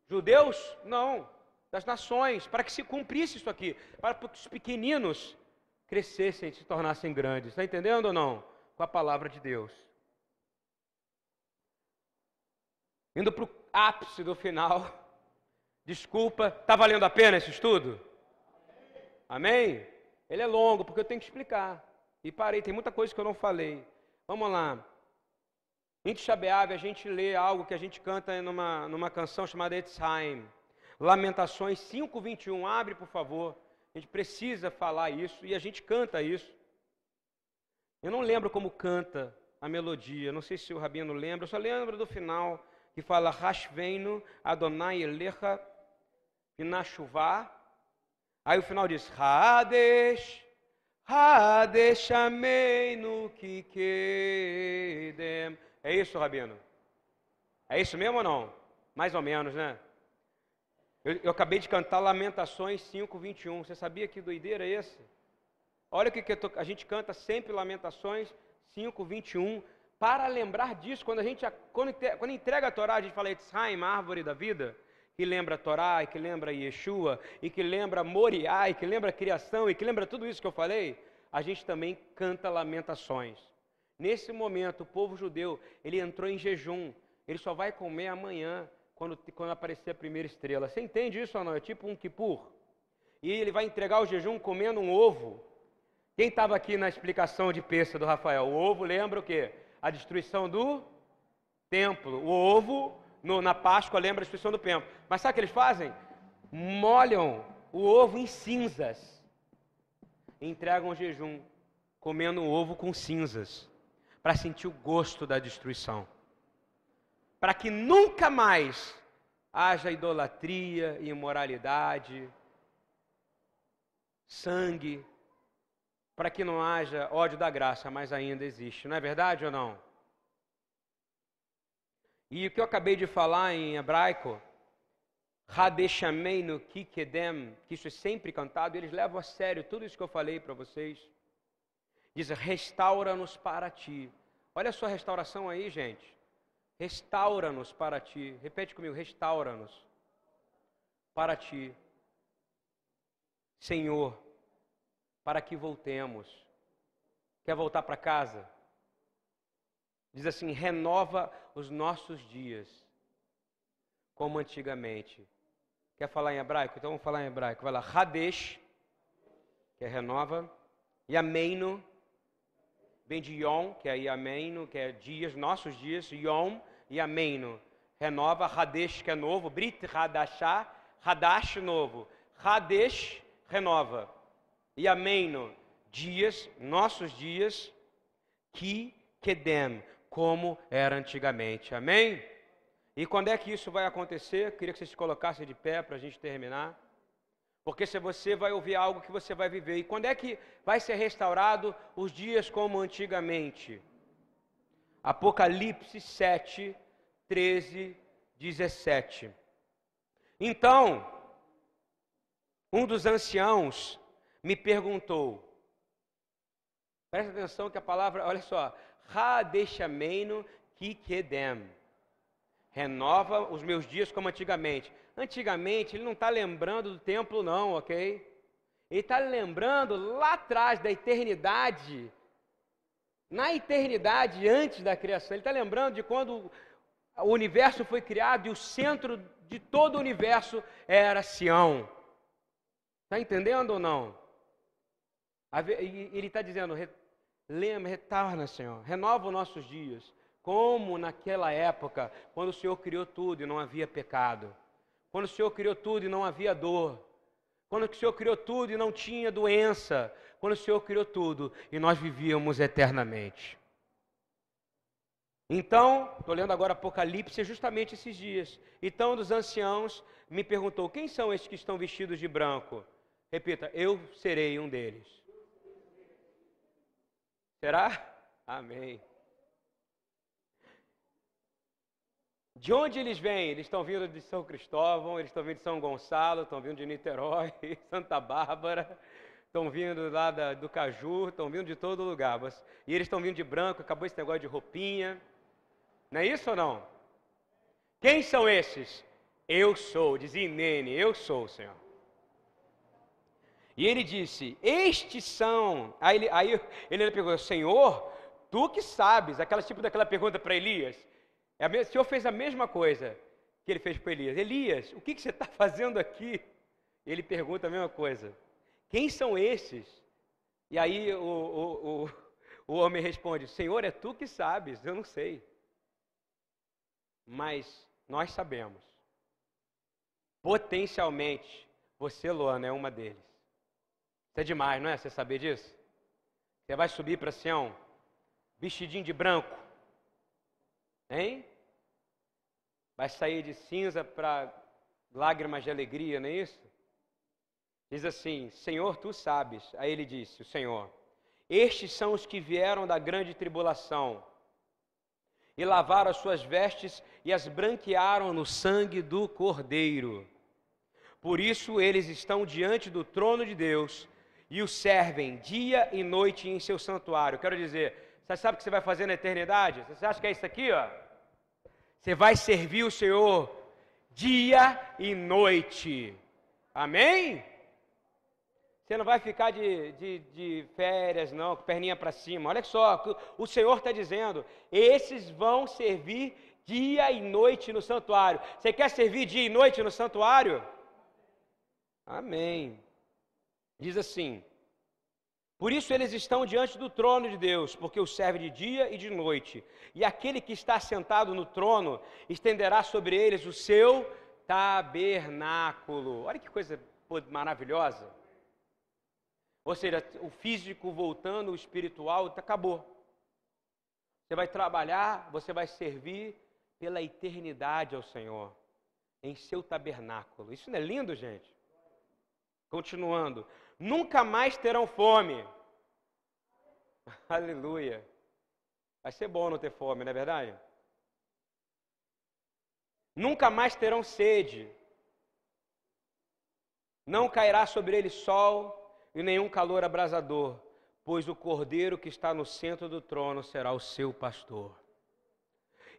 judeus? Não, das nações, para que se cumprisse isso aqui, para que os pequeninos crescessem e se tornassem grandes. Está entendendo ou não? Com a palavra de Deus. Indo para o ápice do final. Desculpa, está valendo a pena esse estudo? Amém? Ele é longo, porque eu tenho que explicar. E parei, tem muita coisa que eu não falei. Vamos lá. Em Tishabeave, a gente lê algo que a gente canta numa, numa canção chamada Etzheim. Lamentações 5:21. Abre, por favor. A gente precisa falar isso e a gente canta isso. Eu não lembro como canta a melodia, não sei se o rabino lembra, eu só lembro do final que fala Rashveinu Adonai Elecha Pinachuvá. Aí o final diz Hadesh Hadeshameinu kikedem. É isso, Rabino? É isso mesmo ou não? Mais ou menos, né? Eu, eu acabei de cantar Lamentações 5, 21. Você sabia que doideira é esse? Olha o que, que tô, a gente canta sempre Lamentações 5, 21. Para lembrar disso, quando a gente quando, entrega a Torá, a gente fala Etzheim, árvore da vida que lembra a Torá, e que lembra Yeshua, e que lembra Moriá, e que lembra a criação, e que lembra tudo isso que eu falei, a gente também canta lamentações. Nesse momento, o povo judeu, ele entrou em jejum, ele só vai comer amanhã, quando, quando aparecer a primeira estrela. Você entende isso ou não? É tipo um kipur. E ele vai entregar o jejum comendo um ovo. Quem estava aqui na explicação de peça do Rafael? O ovo lembra o quê? A destruição do templo. O ovo no, na Páscoa lembra a destruição do templo. Mas sabe o que eles fazem? Molham o ovo em cinzas. E entregam o jejum, comendo o ovo com cinzas, para sentir o gosto da destruição. Para que nunca mais haja idolatria, imoralidade, sangue, para que não haja ódio da graça, mas ainda existe. Não é verdade ou não? E o que eu acabei de falar em hebraico, Hadeshameinu Kikedem, que isso é sempre cantado, eles levam a sério tudo isso que eu falei para vocês. Diz: restaura-nos para ti. Olha a sua restauração aí, gente. Restaura-nos para ti. Repete comigo: restaura-nos para ti. Senhor, para que voltemos. Quer voltar para casa? Diz assim: renova os nossos dias, como antigamente. Quer falar em hebraico? Então vamos falar em hebraico. Vai lá, Hadesh, que é renova, Yameino, vem de Yom, que é Yameino, que é dias, nossos dias, Yom, Yameino, renova, Hadesh, que é novo, Brit Hadashah, Hadash, novo, Hadesh, renova, Yameino, dias, nossos dias, que Kedem, como era antigamente. Amém? E quando é que isso vai acontecer? Queria que você se colocasse de pé para a gente terminar. Porque se você vai ouvir algo que você vai viver. E quando é que vai ser restaurado os dias como antigamente? Apocalipse 7, 13, 17. Então, um dos anciãos me perguntou. Presta atenção que a palavra, olha só, Hadeshameino Kikedem renova os meus dias como antigamente. Antigamente, ele não está lembrando do templo, não, ok? Ele está lembrando lá atrás da eternidade, na eternidade antes da criação. Ele está lembrando de quando o universo foi criado e o centro de todo o universo era Sião. Está entendendo ou não? Ele está dizendo: lembra, retorna, Senhor, renova os nossos dias como naquela época, quando o Senhor criou tudo e não havia pecado, quando o Senhor criou tudo e não havia dor, quando o Senhor criou tudo e não tinha doença, quando o Senhor criou tudo e nós vivíamos eternamente. Então, estou lendo agora Apocalipse, justamente esses dias. Então, um dos anciãos me perguntou: quem são esses que estão vestidos de branco? Repita, eu serei um deles. Será? Amém. De onde eles vêm? Eles estão vindo de São Cristóvão, eles estão vindo de São Gonçalo, estão vindo de Niterói, Santa Bárbara, estão vindo lá da, do Caju, estão vindo de todo lugar. E eles estão vindo de branco, acabou esse negócio de roupinha. Não é isso ou não? Quem são esses? Eu sou, dizia Nene, eu sou, Senhor. E ele disse: Estes são. Aí ele, aí ele Senhor, tu que sabes, aquela tipo daquela pergunta para Elias. É o Senhor fez a mesma coisa que ele fez para Elias. Elias, o que, que você está fazendo aqui? Ele pergunta a mesma coisa. Quem são esses? E aí o, o, o, o homem responde: Senhor, é tu que sabes, eu não sei. Mas nós sabemos. Potencialmente, você, Luana, é uma deles. Isso é demais, não é? Você saber disso? Você vai subir para Sião, vestidinho de branco, Hein? Vai sair de cinza para lágrimas de alegria, não é isso? Diz assim: Senhor, tu sabes. Aí ele disse: O Senhor, estes são os que vieram da grande tribulação e lavaram as suas vestes e as branquearam no sangue do Cordeiro. Por isso eles estão diante do trono de Deus e o servem dia e noite em seu santuário. Quero dizer, você sabe o que você vai fazer na eternidade? Você acha que é isso aqui, ó? Você vai servir o Senhor dia e noite. Amém? Você não vai ficar de, de, de férias, não, com perninha para cima. Olha só, o Senhor está dizendo: esses vão servir dia e noite no santuário. Você quer servir dia e noite no santuário? Amém. Diz assim: por isso eles estão diante do trono de Deus, porque o serve de dia e de noite. E aquele que está sentado no trono estenderá sobre eles o seu tabernáculo. Olha que coisa maravilhosa. Ou seja, o físico voltando, o espiritual acabou. Você vai trabalhar, você vai servir pela eternidade ao Senhor, em seu tabernáculo. Isso não é lindo, gente? Continuando nunca mais terão fome. Aleluia. Vai ser bom não ter fome, não é verdade? Nunca mais terão sede. Não cairá sobre eles sol e nenhum calor abrasador, pois o cordeiro que está no centro do trono será o seu pastor.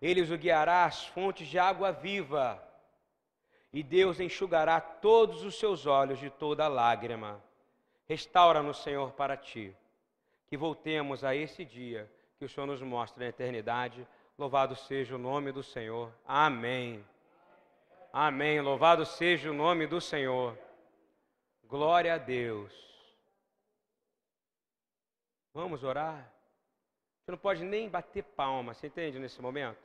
Ele os guiará às fontes de água viva, e Deus enxugará todos os seus olhos de toda lágrima Restaura-nos, Senhor, para ti. que voltemos a esse dia que o Senhor nos mostra na eternidade. Louvado seja o nome do Senhor. Amém. Amém. Louvado seja o nome do Senhor. Glória a Deus. Vamos orar? Você não pode nem bater palma, você entende nesse momento?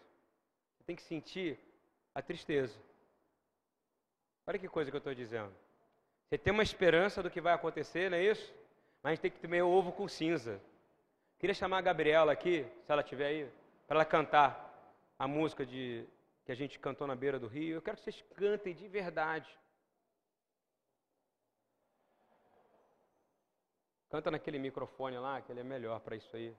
Você tem que sentir a tristeza. Olha que coisa que eu estou dizendo. Você tem uma esperança do que vai acontecer, não é isso? Mas a gente tem que comer ovo com cinza. Queria chamar a Gabriela aqui, se ela estiver aí, para ela cantar a música de, que a gente cantou na beira do rio. Eu quero que vocês cantem de verdade. Canta naquele microfone lá, que ele é melhor para isso aí.